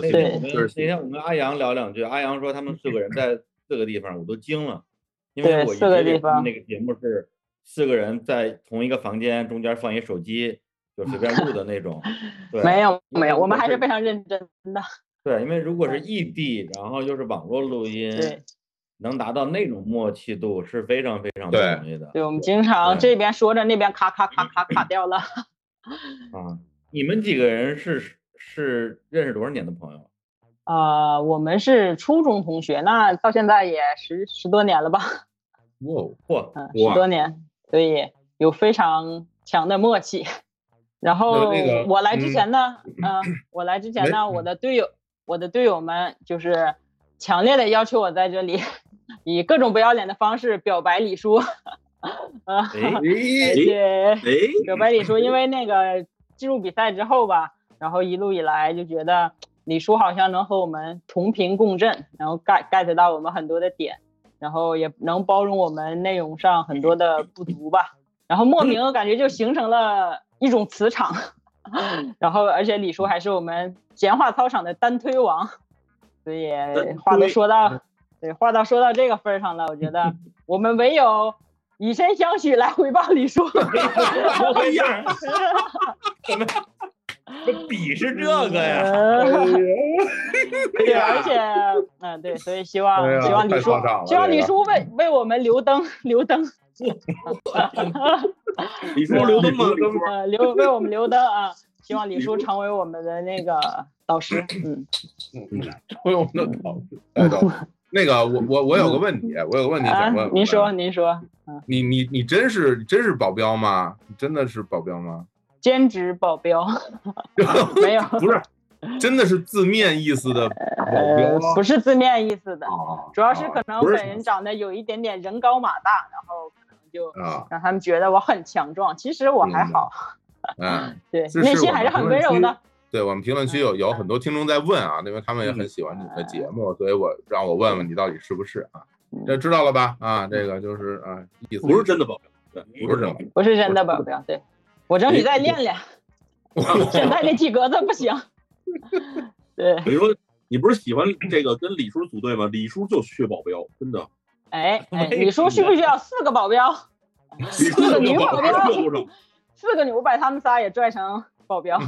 对。就是那天我跟阿阳聊两句，阿阳说他们四个人在四个地方，我都惊了，因为我一直那个节目是四个人在同一个房间，中间放一手机。就随便录的那种，没有没有，我们还是非常认真的。对，因为如果是异地，然后又是网络录音，对能达到那种默契度是非常非常不容易的。对，我们经常这边说着，那边卡卡卡卡卡掉了。啊，你们几个人是是认识多少年的朋友？啊，我们是初中同学，那到现在也十十多年了吧？哇嚯，嗯，十多年，所以有非常强的默契。然后我来之前呢，嗯，我来之前呢，我的队友，我的队友们就是强烈的要求我在这里以各种不要脸的方式表白李叔，啊，哎，表白李叔，因为那个进入比赛之后吧，然后一路以来就觉得李叔好像能和我们同频共振，然后 get get 到我们很多的点，然后也能包容我们内容上很多的不足吧，然后莫名感觉就形成了一种磁场，然后而且李叔还是我们闲话操场的单推王，所以话都说到，对话到说到这个份儿上了，我觉得我们唯有。以身相许来回报李叔。这比是这个 呀？对，而且，嗯，对，所以希望希望李叔，希望李叔为为我们留灯留灯。李叔留灯吗？呃，留为我们留灯啊！希望李叔成为我们的那个导师。嗯嗯，成为我们的导师。哎，导师。那个，我我我有个问题，我有个问题想问。您说，您说。你你你真是真是保镖吗？你真的是保镖吗？兼职保镖。没有，不是，真的是字面意思的保镖。不是字面意思的，主要是可能本人长得有一点点人高马大，然后可能就让他们觉得我很强壮。其实我还好。嗯，对，内心还是很温柔的。对我们评论区有有很多听众在问啊，因为他们也很喜欢你的节目，所以我让我问问你到底是不是啊？这知道了吧？啊，这个就是啊，意思不是真的保镖，对，不是真的，不是真的保镖。对，我争取再练练，现在这体格子不行。对，你说你不是喜欢这个跟李叔组队吗？李叔就缺保镖，真的。哎 哎，李叔需不需要四个保镖？四个女保镖，四个女，我把他们仨也拽成保镖。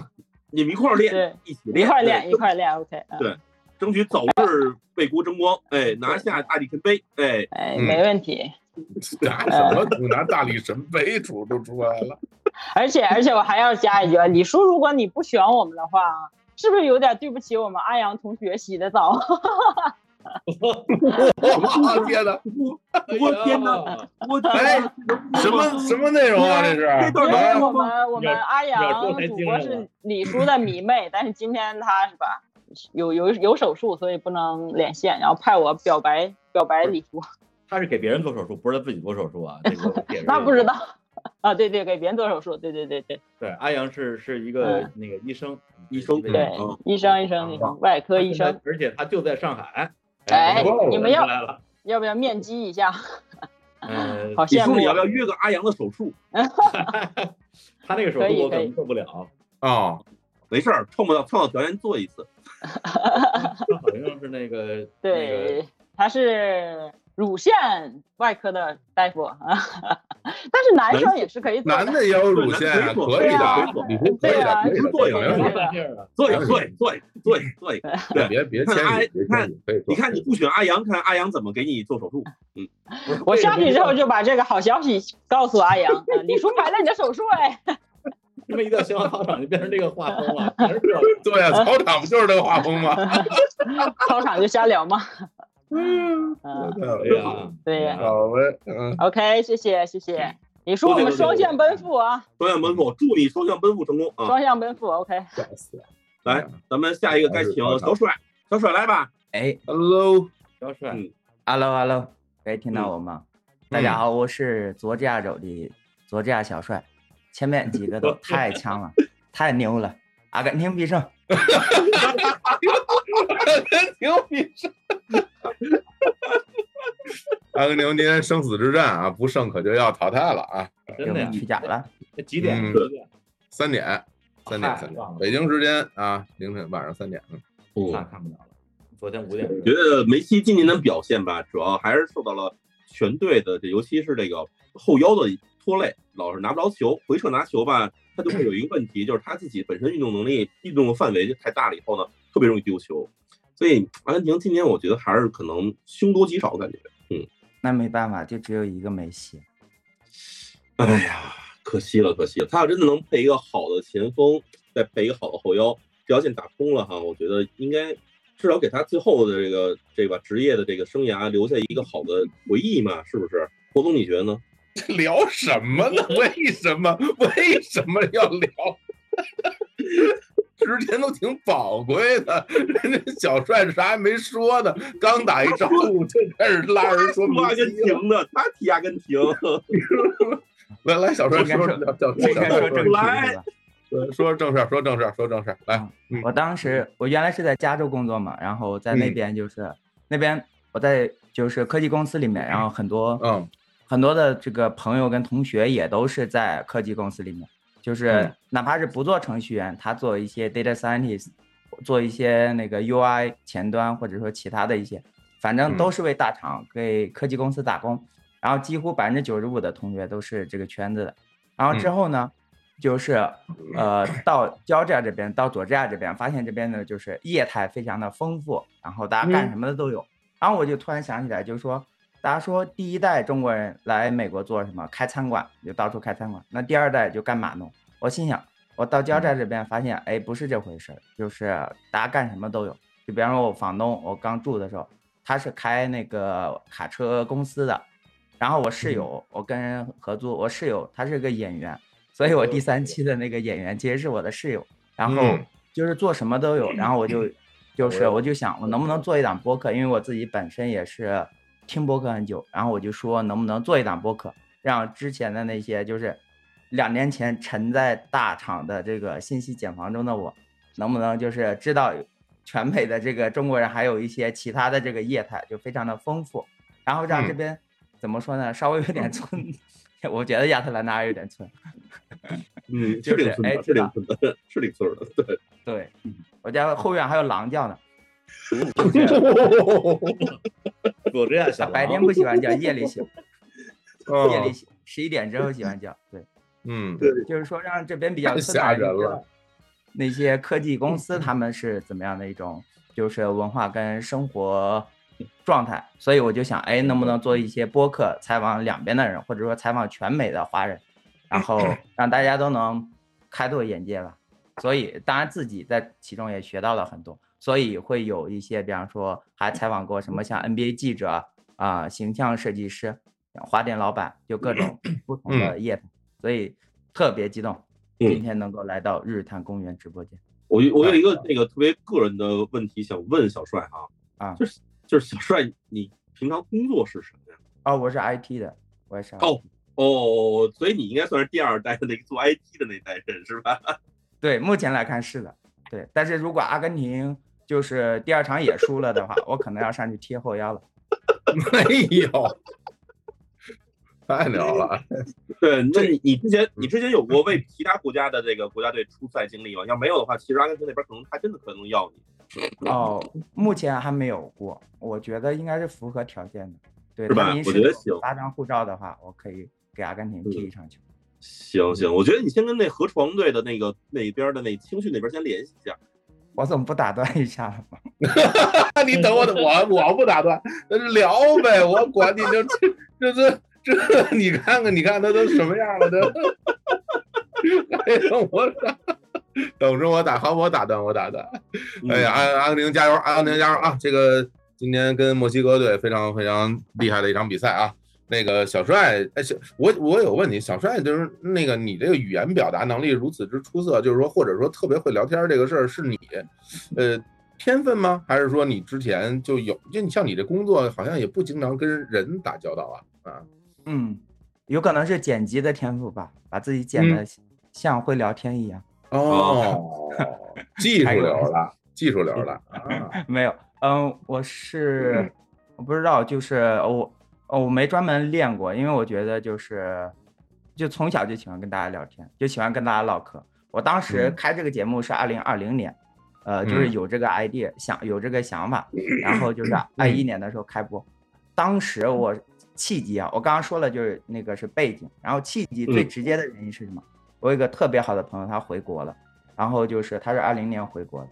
你们一块练，一起练一块练，一块练，OK。对，争取早日为国争光，哎，拿下大力神杯，哎哎，没问题。拿什么？拿大力神杯出都出来了。而且而且我还要加一句，李叔，如果你不选我们的话，是不是有点对不起我们阿阳同学洗的澡？我天哪！我天哪！我哎，什么什么内容啊？这是？因为我们我们阿阳主播是李叔的迷妹，但是今天他是吧，有有有手术，所以不能连线，然后派我表白表白李叔。他是给别人做手术，不是他自己做手术啊？那不知道啊？对对，给别人做手术，对对对对。对，阿阳是是一个那个医生，医生对，医生医生医生，外科医生，而且他就在上海。哎，你们要要不要面基一下？嗯，好羡慕。你要不要约个阿阳的手术？他那个手术我可能做不了啊，没事儿，创造创造条件做一次。他好像是那个，对，他是。乳腺外科的大夫啊，但是男生也是可以，男的也有乳腺，可以的，对啊，可以做一个，做一个，做做做一个，做一个，对，别别看阿，你看，你看你不选阿阳，看阿阳怎么给你做手术。嗯，我上去之后就把这个好消息告诉阿阳，李叔排了你的手术哎。这么一到新华操场就变成这个画风了，对啊，操场不就是这个画风吗？操场就瞎聊嘛。嗯，对呀，对。呀，好嘞，嗯，OK，谢谢谢谢，你说我们双向奔赴啊，双向奔赴，祝你双向奔赴成功啊，双向奔赴，OK，来，咱们下一个该请小帅，小帅来吧，哎，Hello，小帅，Hello，Hello，可以听到我吗？大家好，我是左驾走的左驾小帅，前面几个都太强了，太牛了，阿根廷必胜。阿根廷必胜！阿根廷今天生死之战啊，不胜可就要淘汰了啊！真的去甲了？几点？三点，三点，三点，北京时间啊，凌晨晚上三点。那看不了了。昨天五点。觉得梅西今年的表现吧，主要还是受到了全队的，这尤其是这个后腰的拖累，老是拿不着球，回撤拿球吧。他就会有一个问题，就是他自己本身运动能力、运动的范围就太大了，以后呢，特别容易丢球。所以阿根廷今年我觉得还是可能凶多吉少，感觉。嗯，那没办法，就只有一个梅西。哎呀，可惜了，可惜了。他要真的能配一个好的前锋，再配一个好的后腰，这条线打通了哈，我觉得应该至少给他最后的这个这个职业的这个生涯留下一个好的回忆嘛，是不是？郭总，你觉得呢？聊什么呢？为什么？为什么要聊？时间都挺宝贵的，人家小帅啥也没说呢，刚打一招呼就开始拉人说阿根廷的，他提阿根廷。来来，小帅说，这该说正题来，说说正事儿，说正事儿，说正事儿，来，嗯。我当时我原来是在加州工作嘛，然后在那嗯。边就是、那边我在就是科技公司里面，然后很多嗯。很多的这个朋友跟同学也都是在科技公司里面，就是嗯。哪怕是不做程序员，他做一些 data scientist，做一些那个 UI 前端或者说其他的一些，反正都嗯。是为大厂给科技公司打工，然后几乎百分之九十五的同学都是这个圈子的，然后之嗯。后呢？就是呃，到交这这边，到佐治亚这边，发现这边呢就是业态非常的丰富，然后大家干嗯。什么的都有。然后我就突然想起来，就是说，大家说第一代中国人来美国做什么？开餐馆，就到处开餐馆。那第二代就干嘛呢。我心想，我到交寨这边发现，哎，不是这回事儿，就是大家干什么都有。就比方说，我房东，我刚住的时候，他是开那个卡车公司的，然后我室友，我跟人合租，我室友他是个演员。所以我第三期的那个演员其实是我的室友，然后嗯就是做什么都有，然后我就就是我就想我能不能做一档播客，因为我自己本身也是听播客很久，然后我就说能不能做一档播客，让之前的那些就是两年前沉在大厂的这个信息茧房中的我，能不能就是知道全美的这个中国人还有一些其他的这个业态就非常的丰富，然后让这嗯边怎么说呢，稍微有点村。我觉得亚特兰大有点村，嗯，就是挺村的，哎知是挺村的，是挺村的，对。对，我家后院还有狼叫呢，我这样想，白天不喜欢叫，夜里喜，欢夜里喜十一点之后喜欢叫，对，嗯，对就是说让这边比较吓人了。那些科技公司他们是怎么样的一种就是文化跟生活状态，所以我就想，哎，能不能做一些播客，采访两边的人，或者说采访全美的华人，然后 让大家都能开拓眼界吧。所以当然自己在其中也学到了很多，所以会有一些，比方说还采访过什么像 NBA 记者啊、形象设计师、花店老板，就各种 不同的业态，所以特别激动，今天能够来到日坛公园直播间。我有我有一个那个特别个人的问题想问小帅啊，啊，就是就是小帅，你平常工作是什么呀？哦，我是 IT 的，我也是哦，所以你应该算是第二代的那个做 IT 的那代人是吧？对，目前来看是的，对。但是如果阿根廷就是第二场也输了的话，我可能要上去贴后腰了。没有，太牛了！对，那你你之前你之前有过为其他国家的这个国家队出赛经历吗？要没有的话，其实阿根廷那边可能还真的可能要你。哦，目前还没有过，我觉得应该是符合条件的。对，是吧我觉得行发张护照的话，我可以给阿根廷踢一场球。行行，我觉得你先跟那河床队的那个那边的那青训那边先联系一下。我怎么不打断一下了吗？你等我，我我不打断，那就聊呗，我管你这这这这，你看看，你看他都什么样了，都还让我打，等着我打，好，我打断，我打断。哎呀，阿阿根廷加油，阿根廷加油啊！这个今天跟墨西哥队非常非常厉害的一场比赛啊。那个小帅，哎，小我我有问题，小帅就是那个你这个语言表达能力如此之出色，就是说或者说特别会聊天这个事儿是你，呃，天分吗？还是说你之前就有？就你像你这工作好像也不经常跟人打交道啊啊？嗯，有可能是剪辑的天赋吧，把自己剪的像会聊天一样。哦，技术流了，技术流了啊！没有，嗯，我是我不知道，就是我哦，我没专门练过，因为我觉得就是就从小就喜欢跟大家聊天，就喜欢跟大家唠嗑。我当时嗯开这个节目是二零二零年，呃，就是嗯有这个 idea，想有这个想法，然后就是二一年的时候开播。当时我契机啊，我刚刚说了，就是那个是背景，然后契机最嗯直接的原因是什么？我有一个特别好的朋友，他回国了，然后就是他是二零年回国的，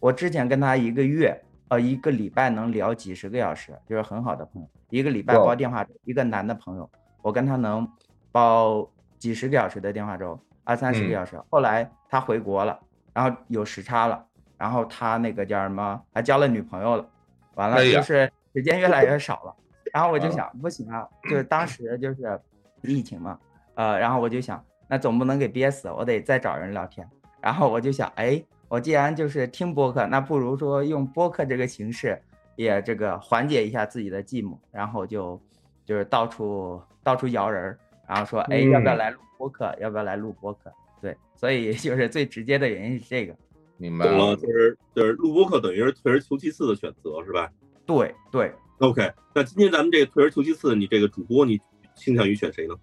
我之前跟他一个月，呃，一个礼拜能聊几十个小时，就是很好的朋友，一个礼拜哇煲电话粥，一个男的朋友，我跟他能煲几十个小时的电话粥，二三十个嗯小时。后来他回国了，然后有时差了，然后他那个叫什么，还交了女朋友了，完了就是时间越来越少了。然后我就想，不行啊，就是当时就是疫情嘛，呃，然后我就想，那总不能给憋死，我得再找人聊天。然后我就想，哎，我既然就是听播客，那不如说用播客这个形式，也这个缓解一下自己的寂寞。然后就就是到处到处摇人儿，然后说，哎，要不要嗯来录播客？要不要来录播客？对，所以 就是最直接的原因是这个。明白了，就是就是录播课等于是退而求其次的选择是吧对对，？OK，那今天咱们这个退而求其次，你这个主播你倾向于选谁呢？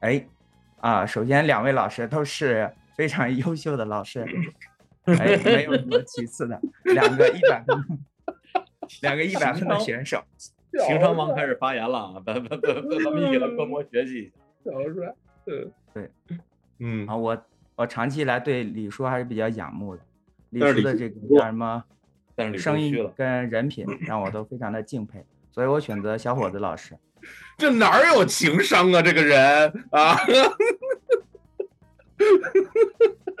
哎，啊，首先两位老师都是非常优秀的老师，哎，没有什么其次的，两个一百分，两个一百分的选手。情商王开始发言了啊！咱咱咱咱们一起来观摩学习一下。小帅，嗯对，嗯啊，我我长期以来对李叔还是比较仰慕的，李叔的这个叫什么但是声音跟人品 让我都非常的敬佩，所以我选择小伙子老师。这哪儿有情商啊？这个人啊，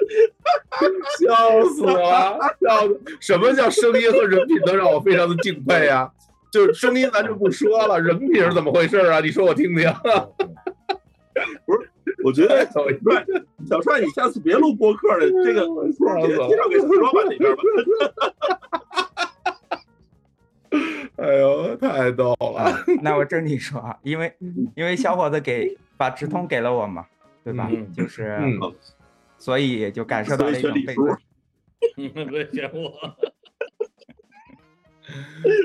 笑死我了！笑死！什么叫声音和人品都让我非常的敬佩啊？就是声音咱就不说了，人品是怎么回事啊？你说我听听。不是我觉得小帅，小帅，你下次别录播客了，这个介绍给石老板那边吧？哎呦，太逗了！啊，那我正经说啊，因为因为小伙子给把直通给了我嘛，对吧？嗯就是，嗯所以就感受到了一种被所以选李叔尊。别选我。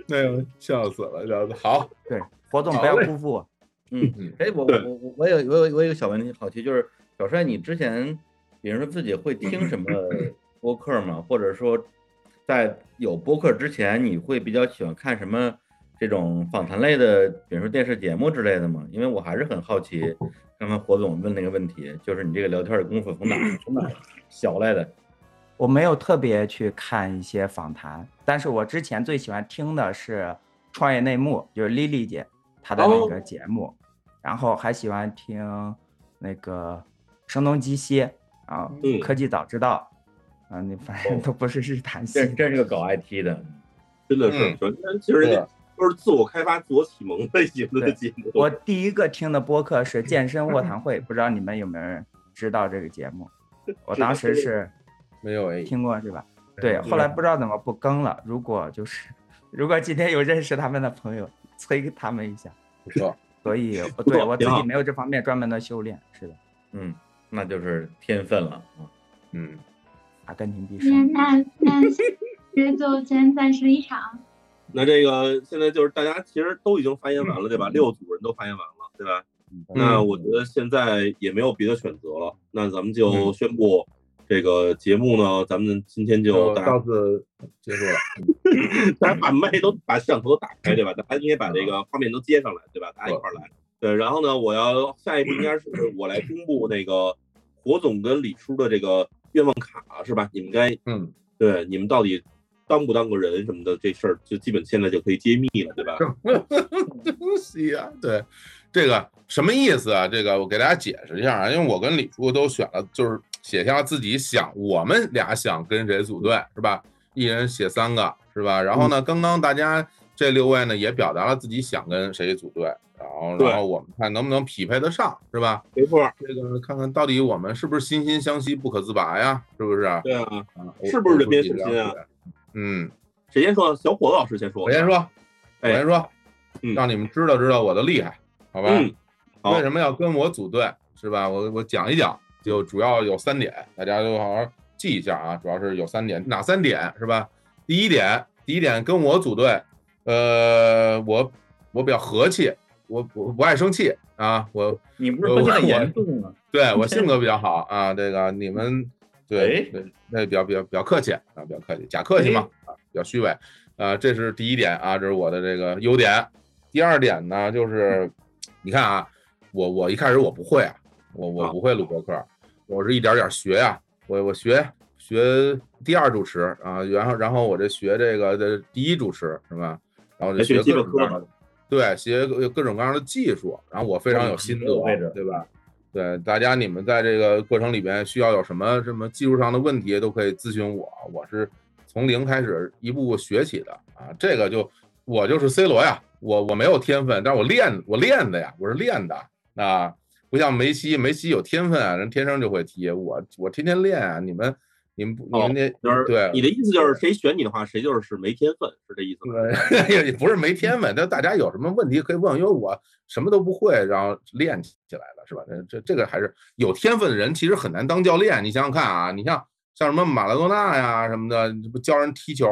哎呦，笑死了，笑死！好，对，活动不要辜负我。嗯嗯，哎，我我我我有我有我有个小问题好奇，就是小帅，你之前比如说自己会听什么播客吗？或者说在有播客之前，你会比较喜欢看什么这种访谈类的，比如说电视节目之类的嘛？因为我还是很好奇，刚才火总问那个问题，就是你这个聊天的功夫从哪儿从哪儿学来的？我没有特别去看一些访谈，但是我之前最喜欢听的是《创业内幕》，就是丽丽姐她的那个节目，然后还喜欢听那个《声东击西》啊，嗯。科技早知道》啊，你反正都不是日谈系这的。这是个搞 IT 的，真的是嗯，首先其实都是自我开发、自我启蒙类型的对节目。我第一个听的播客是健身卧 谈会，不知道你们有没有人知道这个节目？我当时是 没有哎，听过是吧？对，后来不知道怎么不更了。如果就是，如果今天有认识他们的朋友，催他们一下。不错，所以，我对我自己没有这方面专门的修炼。是的，嗯，那就是天分了啊。嗯，阿根廷必那胜。那那这就先暂时离场。那这个现在就是大家其实都已经发言完了，对吧？六组人都发言完了，对吧？那我觉得现在也没有别的选择了，那咱们就嗯宣布这个节目呢，咱们今天就到此结束了。大家把麦都把摄像头都打开，对吧？大家应该把这个画面都接上来，对吧？大家一块儿来。对，然后呢，我要下一步应该是我来公布那个火总跟李叔的这个愿望卡，是吧？你们该嗯，对你们到底当不当个人什么的这事儿，就基本现在就可以揭秘了，对吧？东西呀，对，这个什么意思啊？这个我给大家解释一下啊，因为我跟李叔都选了，就是写下了自己想，我们俩想跟谁组队，是吧？一人写三个，是吧？然后呢，刚刚大家这六位呢也表达了自己想跟谁组队，然后然后我们看能不能匹配得上，是吧？没错，这个看看到底我们是不是心心相惜不可自拔呀？是不是？啊，对啊，是不是人面我兽心啊？嗯，谁先说？小伙子老师先说。我先说，我哎先说，嗯让你们知道知道我的厉害，好吧？嗯，好为什么要跟我组队，是吧？我我讲一讲，就主要有三点，大家都好好记一下啊。主要是有三点，哪三点是吧？第一点，第一点跟我组队，呃，我我比较和气，我我不爱生气啊，我你不是分析很严重吗？对我 性格比较好啊，这个你们对哎对那比较比较比较客气啊，比较客气，假客气嘛啊，比较虚伪啊，这是第一点啊，这是我的这个优点。第二点呢，就是你看啊，我我一开始我不会啊，我我不会录播客，我是一点点学呀、我我学学第二主持啊，然后然后我这学这个的第一主持是吧？然后就学各种各样的，对，学各各种各样的技术，然后我非常有心得对吧？对，大家你们在这个过程里边需要有什么什么技术上的问题，都可以咨询我，我是从零开始一步步学起的啊。这个就我就是 C 罗呀，我我没有天分，但是我练我练的呀，我是练的啊，不像梅西，梅西有天分啊，人天生就会踢，我我天天练啊，你们你们不，你们那就是对你的意思就是谁选你的话，谁就是没天分，是这意思吗？不是没天分，但大家有什么问题可以问，因为我什么都不会，然后练起来了，是吧？这这这个还是有天分的人，其实很难当教练。你想想看啊，你像像什么马拉多纳呀什么的，这不教人踢球，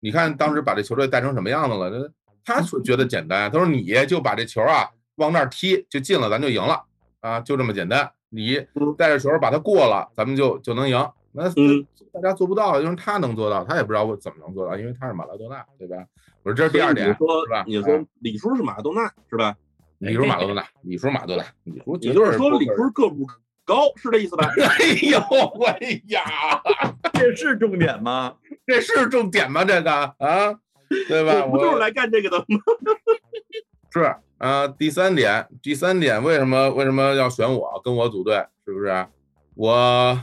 你看当时把这球队带成什么样子了？这他说觉得简单，他说你就把这球啊往那儿踢就进了，咱就赢了啊，就这么简单。你带着球把它过了，咱们就就能赢。那嗯大家做不到，因为他能做到，他也不知道我怎么能做到，因为他是马拉多纳，对吧？我说这是第二点，你说是吧？你说啊李叔是马拉多纳是吧？李叔马拉多纳，李叔马拉多纳，李叔你就是说李叔个不高，是这意思吧？哎呦喂呀，这是重点吗？这是重点吗？这个啊，对吧？不就是来干这个的吗？是啊，第三点，第三点，为什么为什么要选我跟我组队？是不是？我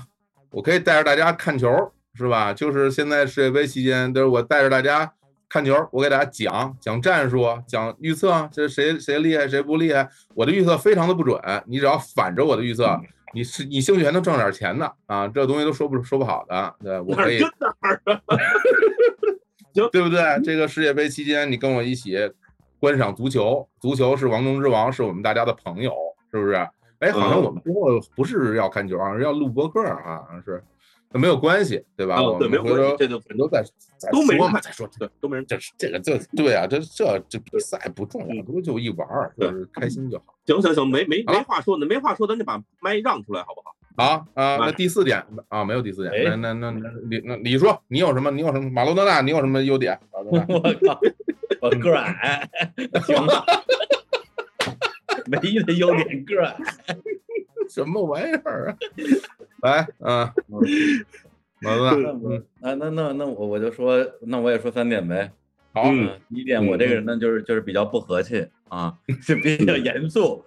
我可以带着大家看球，是吧？就是现在世界杯期间，就是我带着大家看球，我给大家讲讲战术，讲预测，这谁谁厉害谁不厉害。我的预测非常的不准，你只要反着我的预测，你是你兴许还能挣点钱呢啊！这东西都说不说不好的，对我可以？对不对？这个世界杯期间，你跟我一起观赏足球，足球是王中之王，是我们大家的朋友，是不是？哎，好像嗯我们之后不是要看球，好像是要录播客啊，好像是，那没有关系，对吧？哦我对没有关系们回头这就回头再没说嘛再说，对，都没人。这这个这对啊，这这这比赛不重要，不就一玩儿，就是开心就好。行行行，没没没话说，那没话说，咱就把麦让出来好不好？好啊，那第四点啊，没有第四点，哎那那那那李那李说，你有什么？你有什么？马罗德纳，你有什么优点？我靠，我个儿矮，行了，唯一的优点个儿矮。什么玩意儿啊？来，啊，马罗多纳，那那那那那我我就说，那我也说三点呗。好，一点，我这个人呢，就是就是比较不和气啊，就比较严肃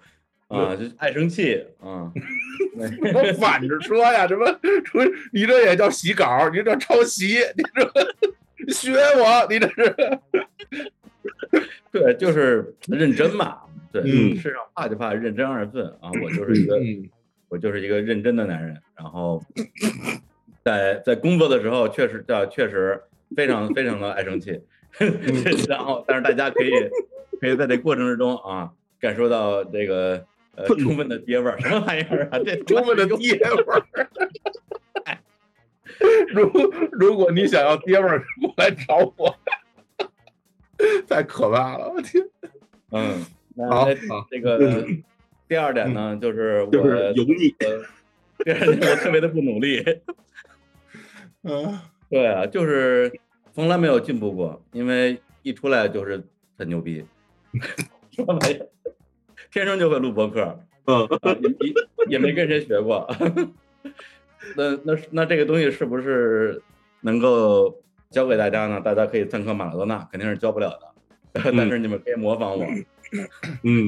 啊，就爱生气啊。我 反着说呀，什么说你这也叫洗稿，你这抄袭，你这学我，你这是对，就是认真嘛。对，嗯世上怕就怕认真二字啊，我就是一个嗯我就是一个认真的男人，然后在在工作的时候确实叫确实非常非常的爱生气，然后但是大家可以可以在这过程之中啊感受到这个呃充分的爹味儿，什么玩意儿啊？这充分的爹味儿。如如果你想要爹味儿，过来找我，太可怕了，我天！嗯，那好这个第二点呢，就是我就是油腻。我第二点我特别的不努力，嗯对啊，就是从来没有进步过，因为一出来就是很牛逼，什么玩意？天生就会录播客，嗯，啊，也也也没跟谁学过。那那那这个东西是不是能够教给大家呢？大家可以参考马拉多纳，肯定是教不了的，但是你们可以模仿我，嗯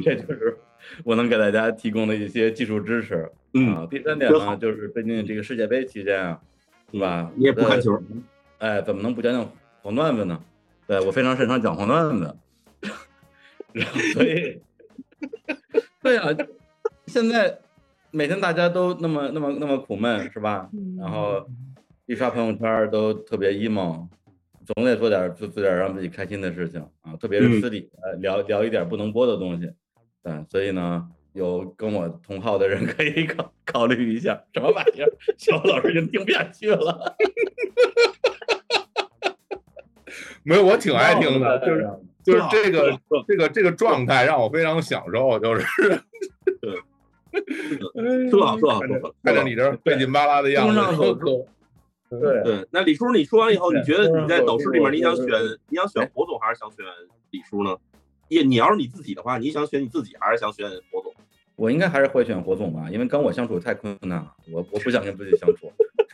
这就是我能给大家提供的一些技术支持。嗯啊，第三点呢，就是最近这个世界杯期间啊，是吧？你也不看球呃，哎，怎么能不讲讲黄段子呢？对我非常擅长讲黄段子，所以，对啊，现在每天大家都那么那么那么苦闷，是吧？然后一刷朋友圈都特别 emo，总得做点儿做做点儿让自己开心的事情啊，特别是嗯私底呃聊聊一点不能播的东西，对，所以呢，有跟我同号的人可以考考虑一下，什么玩意儿？小老师已经听不下去了，没有，我挺爱听的，就是就是这个这个这个状态让我非常享受，就是 说好说好说好。看着你这费劲巴拉的样子，对，对，那李叔，你说完以后，你觉得你在导师里面，你想选你想选火总还是想选李叔呢？也，你要是你自己的话，你想选你自己还是想选火总？我应该还是会选火总吧，因为跟我相处太困难了，我我不想跟自己相处，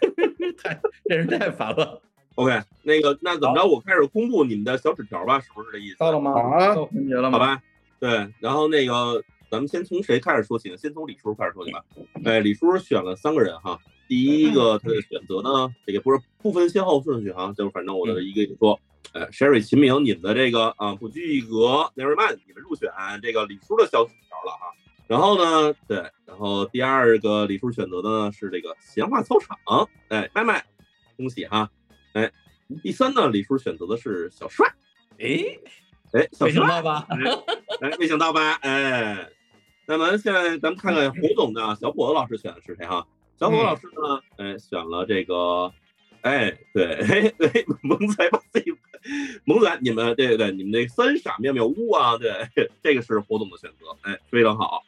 太这人太烦了。OK，那个那怎么着？我开始公布你们的小纸条吧，是不是这意思？到了吗？啊到环节了吗？好吧，对，然后那个咱们先从谁开始说起呢？先从李叔开始说起吧。哎，李叔选了三个人哈，第一个他的选择呢，这个不是不分先后顺序哈，就是反正我的一个一个说，呃，Sherry、秦明，你们的这个啊不拘一格，Never mind，你们入选这个李叔的小纸条了哈。然后呢，对，然后第二个李叔选择的呢是这个闲话操场，哎，麦麦，恭喜哈！哎，第三呢，李叔选择的是小帅，哎哎，小没想帅到吧？哎，没想到吧？哎，那么现在咱们看看胡总的小伙子老师选的是谁哈？小伙子老师呢，哎，选了这个，哎，对，哎，对，萌仔把自己，萌仔，你们对对对，你们那三傻妙妙屋啊，对，这个是胡总的选择，哎，非常好。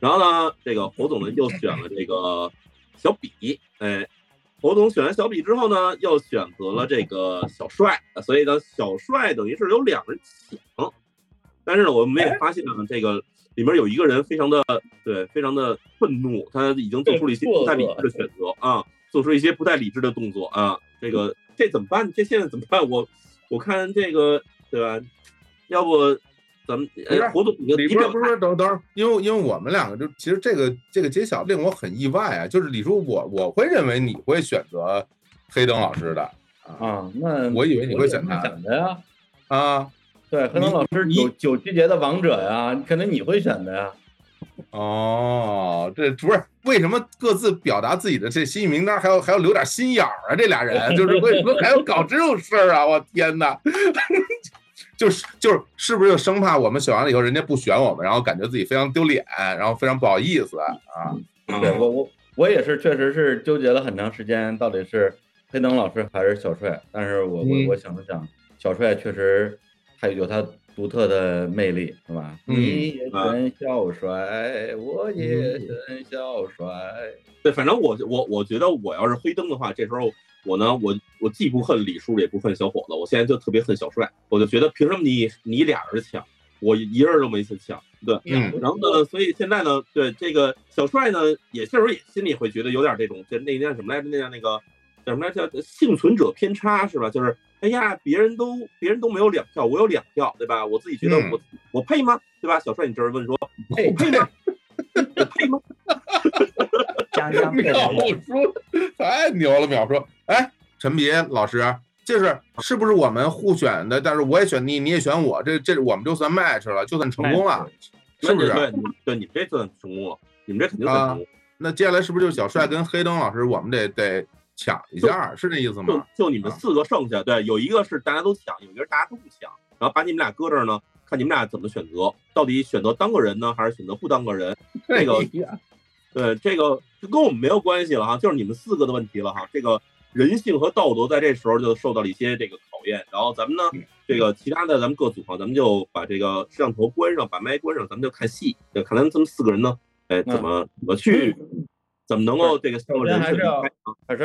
然后呢，这个胡总呢又选了这个小比，哎，胡总选完小比之后呢，又选择了这个小帅，所以呢，小帅等于是有两人抢。但是呢，我们也发现呢，这个里面有一个人非常的对，非常的愤怒，他已经做出了一些不太理智的选择啊，做出一些不太理智的动作啊。这个这怎么办？这现在怎么办？我我看这个对吧？要不咱们不是哎，胡总，你李你表叔不是等等会儿，因为因为我们两个就其实这个这个揭晓令我很意外啊，就是李叔我我会认为你会选择黑灯老师的啊，那我以为你会选他。啊对，黑灯老师九九七节的王者呀，可能你会选的呀。哦，这不是为什么各自表达自己的这心意名单还要还要留点心眼儿啊？这俩人就是为什么还要搞这种事儿啊？我天哪！就是就是是不是就生怕我们选完了以后人家不选我们，然后感觉自己非常丢脸，然后非常不好意思啊？对我我我也是，确实是纠结了很长时间，到底是黑灯老师还是小帅？但是我我嗯我想了想，小帅确实还有他独特的魅力，是吧？嗯你也选小帅，我也选小帅。对，反正我我我觉得我要是黑灯的话，这时候我呢，我我既不恨李叔，也不恨小伙子，我现在就特别恨小帅，我就觉得凭什么你你俩人抢，我一人都没次抢，对，嗯然后呢，所以现在呢，对这个小帅呢，也确实也心里会觉得有点这种，就那叫什么来着？那叫那个叫什么来着？叫幸存者偏差是吧？就是哎呀，别人都别人都没有两票，我有两票，对吧？我自己觉得嗯我、我配吗？对吧？小帅，你这是问说 我配吗？我配吗？江江配秒合叔太牛了，秒叔！哎，陈别老师，就是是不是我们互选的？但是我也选你，你也选我，这这我们就算 match 了，就算成功了，是不是？对，你对，你们这算成功了，你们这肯定算成功。那接下来是不是就小帅跟黑灯老师，我们得得抢一下，是这意思吗？就你们四个剩下，对，有一个是大家都抢，有一个是大家都不抢，然后把你们俩搁这儿呢，看你们俩怎么选择，到底选择当个人呢，还是选择不当个人？这个对，这个就跟我们没有关系了哈，就是你们四个的问题了哈。这个人性和道德在这时候就受到了一些这个考验。然后咱们呢，这个其他的咱们各组哈，咱们就把这个摄像头关上，把麦关上，咱们就看戏，就看咱们这么四个人呢，哎，怎么怎么去，怎么能够这个首先还是要开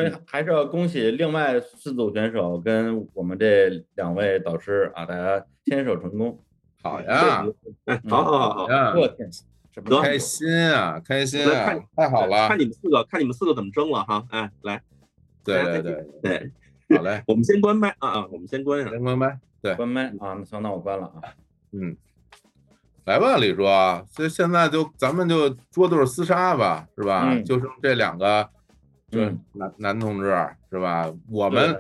场？还是要恭喜另外四组选手跟我们这两位导师啊，大家牵手成功。好呀，哎，好好好好，呀，我天，什么得开心啊，开心啊看，太好了看！你们四个，看你们四个怎么争了哈。哎，来，对对对，对，好嘞，我们先关麦啊啊，我们先关上。先关麦，对，关麦啊？那行，那我关了啊。嗯，来吧，李叔，所以现在就咱们就捉对厮杀吧，是吧？嗯就剩这两个，这嗯男男同志是吧？我我们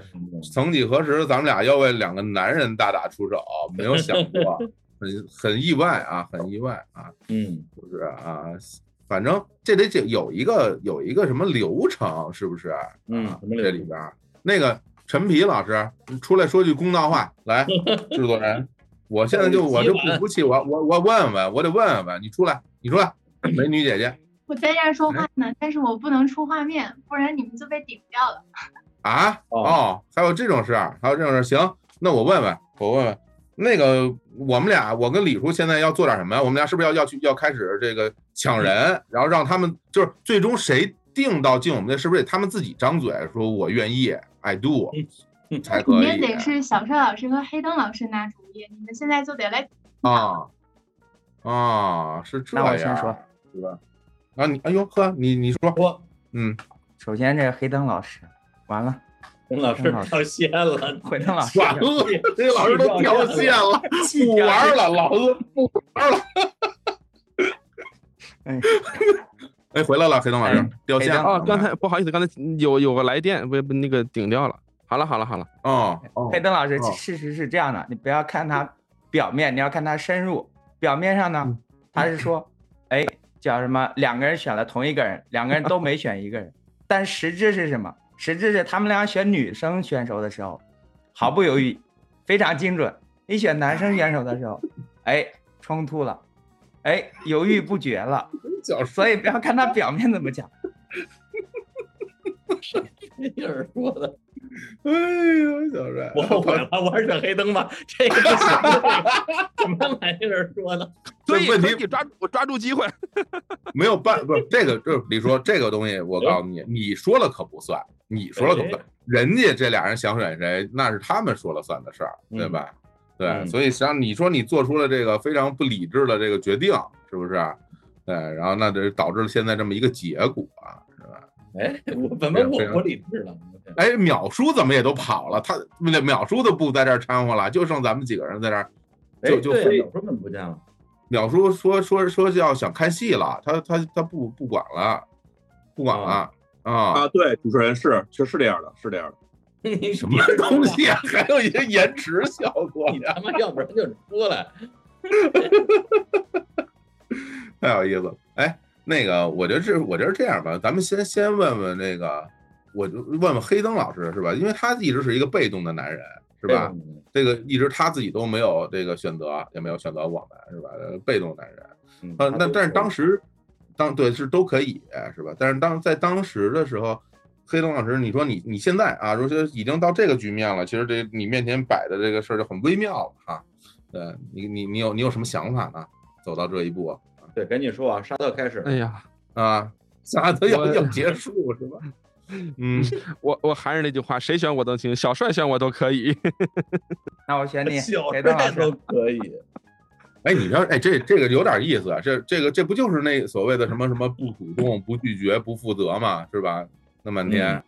曾几何时，咱们俩要为两个男人大打出手，没有想过，很很意外啊，很意外啊，嗯，是不是啊？反正这得有有一个有一个什么流程，是不是？嗯这里边那个陈皮老师，你出来说句公道话，来，制作人，我现在就我就不服气，我我我问问，我得问问，你出来，你出来，美女姐姐我在这说话呢，但是我不能出画面，不然你们就被顶掉了。啊，哦哦，还有这种事儿，还有这种事儿，行，那我问问，我问问，那个我们俩，我跟李叔现在要做点什么呀？我们俩是不是要要去要开始这个抢人，然后让他们就是最终谁定到进我们这，是不是得他们自己张嘴说我愿意，I do 才可肯定以得是小帅老师和黑灯老师拿主意，你们现在就得来。啊啊，是这那样，我先说，是吧？啊，你哎呦呵，你你说，我嗯，首先这个黑灯老师，完了，陈老师陈老师掉线 了，黑灯老师，完了，这个老师都掉线了，不玩了，老子不玩了。哎，哎，回来了，黑灯老师嗯掉线了。哦，刚才不好意思，刚才有有个来电，不不那个顶掉了。好了好了好了，哦，哦黑灯老师，哦事实是这样的，你不要看他表面，你要看他深入。表面上呢，他是说，哎，叫什么？两个人选了同一个人，两个人都没选一个人。但实质是什么？实质是他们俩选女生选手的时候，毫不犹豫，非常精准；一选男生选手的时候，哎，冲突了，哎，犹豫不决了。所以不要看他表面怎么讲。有人说的，哎呦，小帅，我后悔了，我还是选黑灯吧，这个不行，这个什么玩意儿说的？所以问题可以抓我抓住机会。没有办，不是这个，就是李说这个东西，我告诉你，你说了可不算，你说了可不算，人家这俩人想选谁，那是他们说了算的事儿，对吧？对，嗯所以实际上你说你做出了这个非常不理智的这个决定，是不是？对，然后那这导致了现在这么一个结果，是吧？哎，我怎么我不理智了？哎，淼叔怎么也都跑了？他淼叔都不在这儿掺和了，就剩咱们几个人在这就就非对呀，有什么不见了？淼叔说说说要想看戏了，他他他不不管了，不管了啊啊，对，主持人是是是这样的，是这样的。你什么东西啊？还有一些延迟效果 你！他妈要不然就出来。太有意思了。哎，那个，我觉得这，我觉得这样吧，咱们先先问问那个，我就问问黑灯老师是吧？因为他一直是一个被动的男人，是吧？这个一直他自己都没有这个选择，也没有选择我们，是吧？呃被动男人。呃，那但是当时，当对是都可以，是吧？但是当在当时的时候，黑灯老师，你说你你现在啊，如果已经到这个局面了，其实这你面前摆的这个事儿就很微妙了哈。对你你你有你有什么想法呢？走到这一步，对，赶紧说啊，沙特开始。哎呀，啊，沙特要要结束是吧？嗯，我我还是那句话，谁选我都行，小帅选我都可以。那我选你，小黑灯老帅都。可以。哎，你说，哎，这这个有点意思啊，这这个这不就是那所谓的什么什么不主动、不拒绝、不负责嘛，是吧？那半天，啊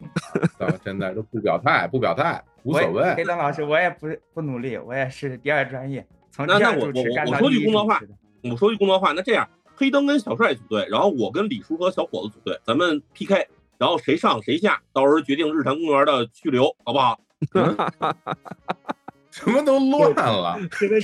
到现在都不表态，不表态，无所谓黑。灯老师，我也不不努力，我也是第二专业，从第那那我二主持我我干到第一说句公道话我说句公道话，那这样，黑灯跟小帅组队，然后我跟李叔和小伙子组队，咱们 PK，然后谁上谁下，到时候决定日坛公园的去留，好不好？什么都乱了。谁赢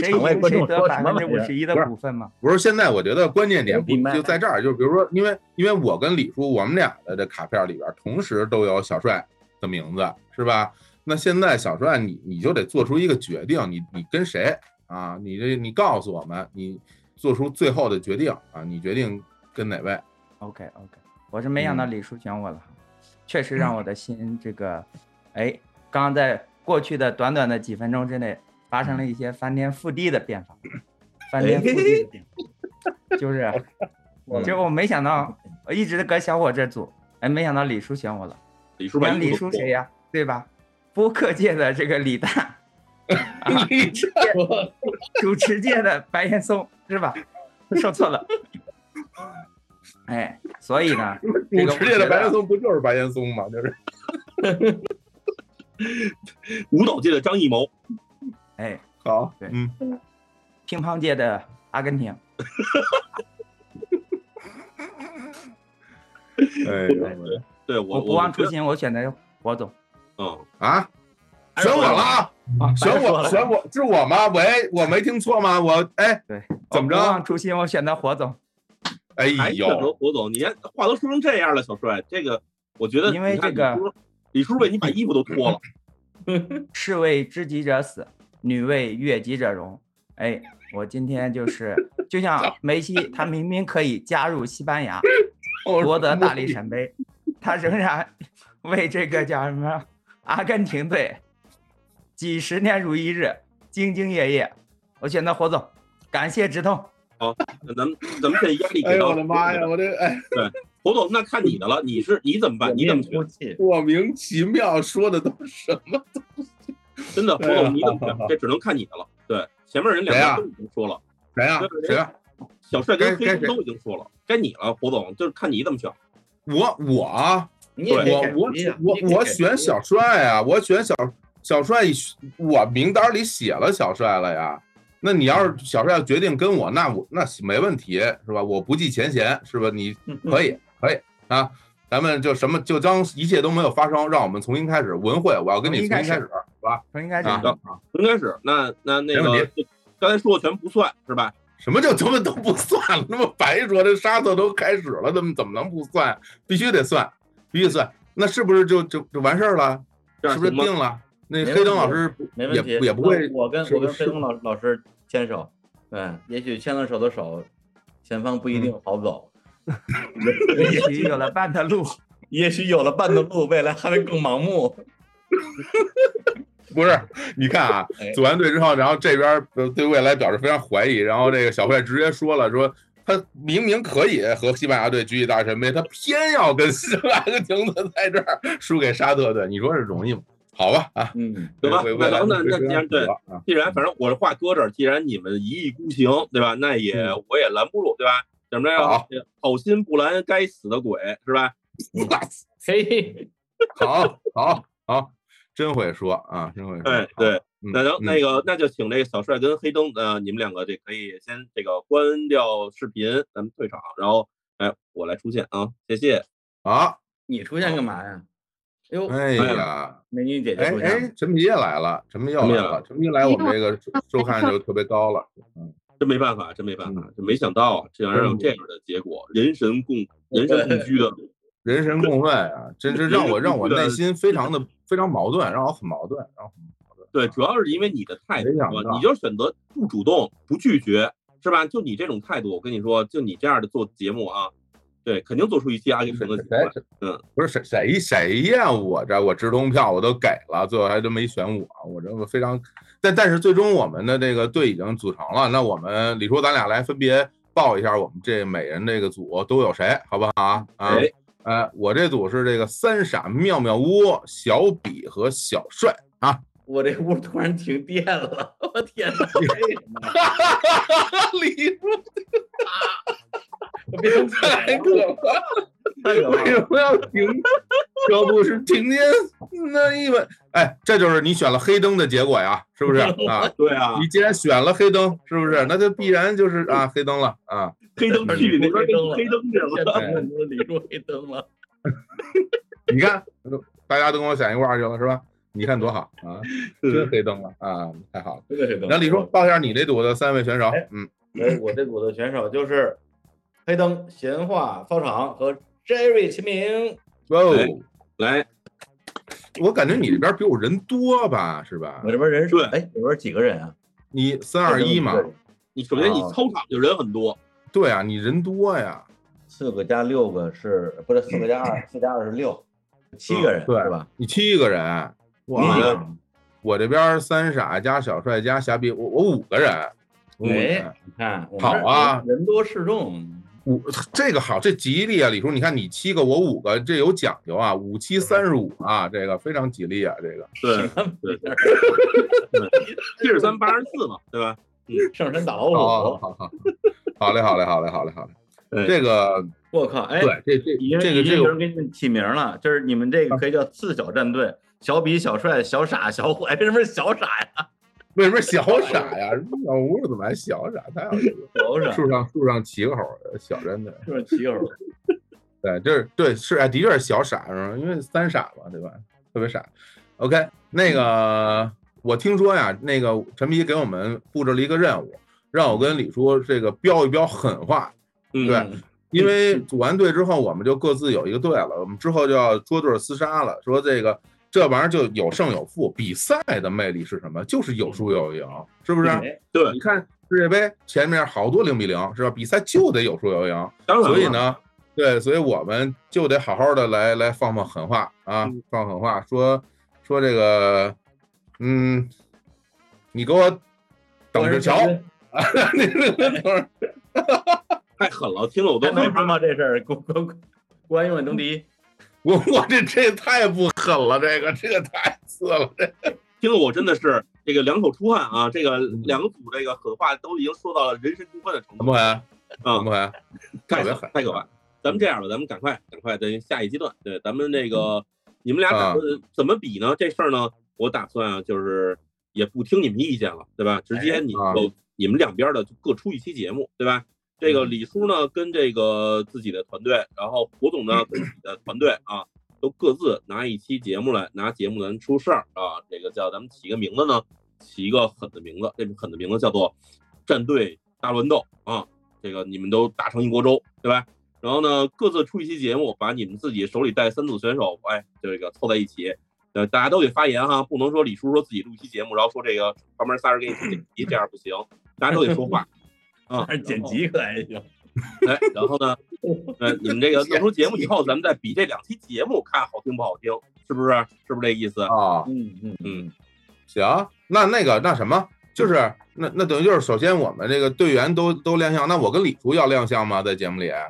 谁得百分之五十一的不是股份嘛？不是，现在我觉得关键点不就在这儿，就是比如说，因为因为我跟李叔，我们俩的这卡片里边同时都有小帅的名字，是吧？那现在小帅你你就得做出一个决定，你你跟谁啊？你这你告诉我们，你做出最后的决定啊，你决定跟哪位？OK OK，我是没想到嗯李叔选我了，确实让我的心这个，哎，刚刚在过去的短短的几分钟之内，发生了一些翻天覆地的变化，翻天覆地的变化，就是，就我没想到，我一直搁小伙这组，哎，没想到李叔选我了。李叔把那李叔谁呀？对吧？播客界的这个李诞，啊主持界的白岩松是吧？说错了。哎，所以呢，这个主持界的白岩松不就是白岩松吗？就是 舞蹈界的张艺谋，哎，好，对，嗯，乒乓界的阿根廷，哎呦，对我我不忘初心，我选择火总。嗯啊，选我了啊，啊选我选我是我吗？喂，我没听错吗？我哎，对，怎么着不忘初心，我选择火总。哎还选择火总，你看话都说成这样了，小帅，这个我觉得因为这个李叔李叔为你把衣服都脱了，士为知己者死，女为悦己者容。哎，我今天就是 就像梅西，他明明可以加入西班牙，夺得大力神杯，他仍然为这个叫什么阿根廷队几十年如一日，兢兢业业。我选择火总，感谢止痛。好，那咱们咱们这压力给到我的妈呀，我这哎，对，胡总，那看你的了，你是你怎么办？你怎么选？莫名其妙说的都是什么东西？真的，火对啊总你怎么选？这只能看你的了。对，前面人两谁啊个都已经说了，谁呀谁呀？小帅跟黑都已经说了，该你了，胡总，就是看你怎么选。我我你也可以改我我我我选小帅啊，我选小小帅，我名单里写了小帅了呀。那你要是小帅要决定跟我，那我那没问题是吧？我不计前嫌是吧？你可以可以啊，咱们就什么就当一切都没有发生，让我们重新开始。文慧，我要跟你重新开始，是吧？重新开始啊，应该是那那那个刚才说的全不算是吧？什么叫他们都不算了？那么白说，这沙特都开始了，怎么怎么能不算？必须得算，必须算。那是不是就就就完事儿了？是不是定了？那黑灯老师没问题，也也不会，我跟我跟黑灯老老师牵手，对，也许牵了手的手，前方不一定好走，也许有了半的路。也许有了半的路，未来还会更盲目。不是，你看啊哎，组完队之后，然后这边对未来表示非常怀疑，然后这个小帅直接说了，说他明明可以和西班牙队举起大神杯，他偏要跟阿根廷队在这儿输给沙特队，你说是容易吗？好吧，啊，嗯，对吧？为未来那咱们那既然对既然反正我这话搁这儿，既然你们一意孤行，对吧？那也嗯我也拦不住，对吧？怎么着？好好心不拦该死的鬼，是吧？嘿，好，好，好，真会说啊，真会说，哎，对，嗯，那就嗯那个那就请这个小帅跟黑灯，呃，你们两个这可以先这个关掉视频，咱们退场，然后哎，我来出现啊，谢谢。好，你出现干嘛呀？哎呦，哎呀，美女姐姐哎陈皮也来了，陈皮又来来了，陈皮来我们这个收收看就特别高了，嗯，真没办法，真没办法就，没想到啊，竟然有这样的结果，人神共人神共居的，人神共愤啊，真是让我让我内心非常的 非常矛盾，让我很矛盾，然后很矛盾。对，主要是因为你的态度，你就选择不主动、不拒绝，是吧？就你这种态度，我跟你说，就你这样的做节目啊，对，肯定做出一些阿根廷的节目来。嗯，不是谁谁谁呀？我这我直通票我都给了，最后还都没选我，我这个非常，但但是最终我们的这个队已经组成了，那我们李叔咱俩来分别报一下我们这每人这个组都有谁，好不好啊？啊，我这组是这个三傻妙妙屋、小比和小帅啊。我这屋突然停电了，我天哪！为什么呀？李叔我变成太可怕为什！么要停？要不是停电那一晚，哎，这就是你选了黑灯的结果呀，是不是 啊？对啊，你既然选了黑灯，是不是？那就必然就是啊，黑灯了啊。黑灯去那边黑灯了黑灯去现了。在很多李叔黑灯了，你看，大家都跟我选一块儿去了，是吧？你看多好啊，真黑灯了啊，太好了。真的黑灯。那李叔报一下你这组的三位选手哎，嗯，哎，我这组的选手就是黑灯、闲话操场和 Jerry 齐名。哦，哎来，我感觉你这边比我人多吧，是吧？我？这边人数，对。哎，我这边几个人啊？你三二一嘛，你首先你啊操场就人很多，对啊，你人多呀，四个加六个是不是四个加二？四加二是六，七个人嗯对是吧？你七个人，哇。你，嗯我这边三傻加小帅加霞比，我我五个人，我五个人。哎，你看，好啊。人多势众，五这个好，这吉利啊，李叔，你看你七个，我五个，这有讲究啊，五七三十五啊，这个非常吉利啊，这个对，对对，七十三八十四嘛，对吧？上山打老好好虎。好好，好嘞好嘞好嘞好嘞好嘞，这个我靠，哎，对这这已经这个这个有人给你们起名了，就是你们这个可以叫四小战队：小比、小帅、小傻、小虎。哎，为什么是小傻呀？为什么小傻呀？小屋怎么还小傻？太有意思小了。傻树上树上骑个猴，小真的。树上骑个猴？对，这是对是哎，的确是小傻？因为三傻嘛，对吧？特别傻。OK，那个我听说呀，那个陈皮给我们布置了一个任务，让我跟李叔这个标一标狠话，嗯，对因为组完队之后，我们就各自有一个队了，我们之后就要捉对儿厮杀了。说这个这玩意儿就有胜有负，比赛的魅力是什么？就是有输有赢，是不是？哎对你看世界杯前面好多零比零，是吧？比赛就得有输有赢。当然所以，呢，对，所以我们就得好好的来来放放狠话啊嗯，放狠话，说说这个，嗯，你给我等着瞧，太狠了，听了我都害怕。还能说吗？这事儿国国国安永远争第一。我我这这太不狠了，这个这个太次了，这听了我真的是这个两口出汗啊！这个两组这个狠话都已经说到了人神共愤的程度怎么回？啊怎，么回？太特别狠太可怕！咱们这样吧，咱们赶快赶快在下一阶段，对，咱们这个你们俩打啊算怎么比呢？这事儿呢，我打算啊，就是也不听你们意见了，对吧？直接你啊就你们两边的就各出一期节目，对吧？这个李叔呢跟这个自己的团队，然后胡总呢跟自己的团队啊，都各自拿一期节目来，拿节目咱出事儿啊，这个叫咱们起个名字呢，起一个狠的名字，这个狠的名字叫做战队大乱斗啊，这个你们都打成一锅粥，对吧？然后呢，各自出一期节目，把你们自己手里带三组选手，哎，这个凑在一起，呃，大家都得发言哈，不能说李叔说自己录一期节目，然后说这个旁边仨人给你剪辑，这样不行，大家都得说话啊。剪辑可还行。哎，然后呢，呃，你们这个弄出节目以后，咱们再比这两期节目，看好听不好听，是不是？是不是这意思啊？嗯嗯嗯，行，那那个那什么，就是那那等于就是，首先我们这个队员都都亮相，那我跟李叔要亮相吗？在节目里啊？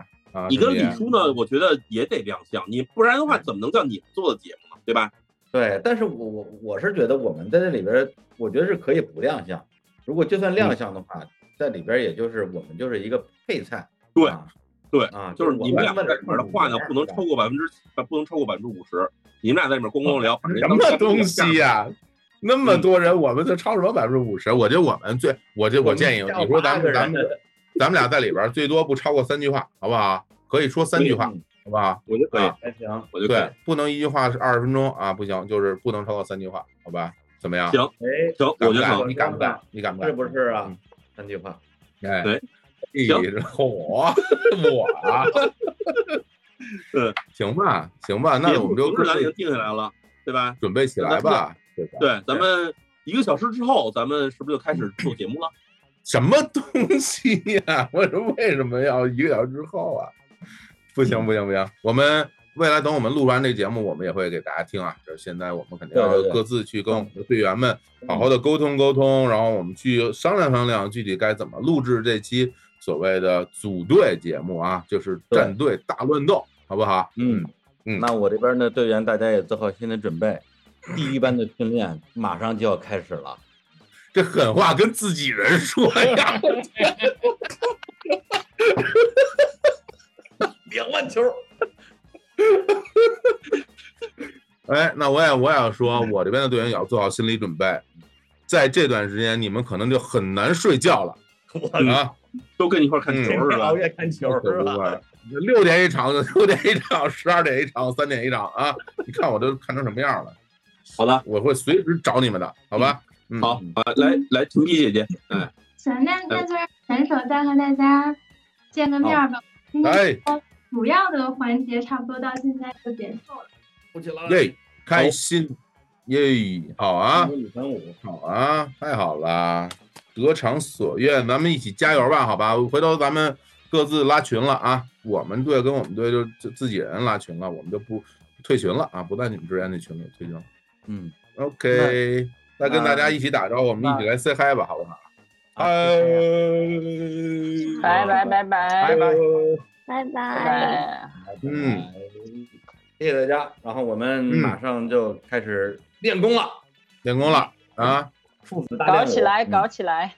你跟李叔呢，我觉得也得亮相，你不然的话，怎么能叫你们做的节目呢？对吧？对，但是我我我是觉得我们在这里边，我觉得是可以不亮相。如果就算亮相的话，在里边也就是我们就是一个配菜。对啊对啊，就是你们俩在里面的话呢，不能超过百分之，不能超过百分之五十。你们俩在里面 咣咣聊，什么东西呀、那么多人，我们就超什么百分之五十？我觉得我们最，我就我建议你说咱们咱们咱们俩在里边最多不超过三句话，好不好？可以说三句话，好不好？我觉得可以啊，还行。对，不能一句话是二十分钟啊，不行，就是不能超过三句话，好吧？怎么样？行哎，行？我觉得你。敢不敢？你敢不敢？是不是啊？三句话。哎，对，你我 我啊，对，行吧，行吧，那我们就咱已经定下来了，对吧？准备起来吧，对吧？对，咱们一个小时之后，咱们是不是就开始做节目了？什么东西呀？我说为什么要一个小时之后啊？不行不行不行，我们未来等我们录完这节目，我们也会给大家听啊。就是现在我们肯定要各自去跟我们的队员们好好的沟通沟通，然后我们去商量商量具体该怎么录制这期所谓的组队节目啊，就是战队大乱斗，好不好？嗯嗯那我这边的，队员大家也做好心理准备，第一班的训练马上就要开始了。这狠话跟自己人说呀！两万球，哎，那我也我也要说，我这边的队员也要做好心理准备，在这段时间你们可能就很难睡觉了 我啊！都跟你一块看球嗯是吧熬？夜看球是吧？六点一场，六点一场，十二点一场，三点一场啊！你看我都看成什么样了？好的，我会随时找你们的，好吧？嗯，好，啊，来来，陈碧姐姐，哎，行，那那就让选手再和大家见个面吧。今哎天主要的环节差不多到现在就结束了。不起了，耶，开心耶，好啊，五三五，好啊，太好了，得偿所愿，咱们一起加油吧，好吧？回头咱们各自拉群了啊，我们队跟我们队就自自己人拉群了，我们就不退群了啊，不在你们之间那群里退群了。嗯，OK，那跟大家一起打招呼，我们一起来 say hi 吧，好不好？嗨，拜拜拜拜拜拜。拜拜。拜。嗯，谢谢大家。然后我们嗯马上就开始练功了，练功了啊！父子大练武搞起来，嗯搞起来！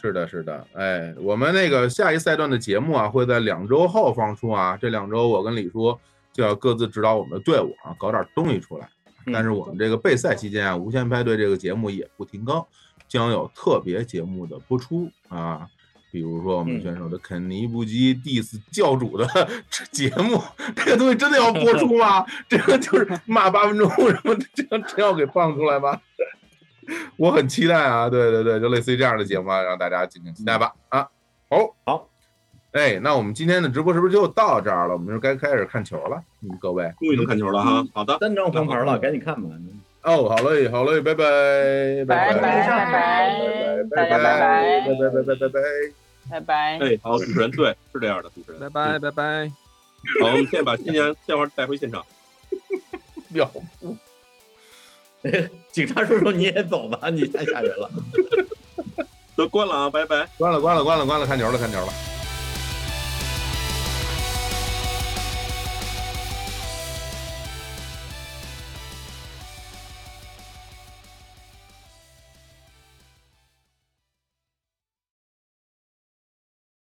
是的，是的，哎，我们那个下一赛段的节目啊，会在两周后放出啊。这两周我跟李叔就要各自指导我们的队伍啊，搞点东西出来。但是我们这个备赛期间啊，无限派对这个节目也不停更，将有特别节目的播出啊。比如说我们选手的肯尼布基 diss 教主的这节目，这个东西真的要播出吗？这个就是骂八分钟什么的，这样真要给放出来吗？我很期待啊！对对对，就类似于这样的节目啊，让大家敬请期待吧！啊，好，好，哎，那我们今天的直播是不是就到这儿了？我们是该开始看球了，嗯，各位。终于能看球了哈。好的，三张黄牌了，赶紧看吧。哦，好嘞，好嘞，拜拜，拜拜拜拜拜，拜拜拜拜拜拜拜拜拜。拜拜。哎，好，主持人，对，是这样的，主持人。拜拜拜拜。好，我们现在把新娘鲜花带回现场。秒不。警察叔叔你也走吧，你太吓人了。都关了啊，拜拜。关了，关了，关了，关了，看球了，看球了。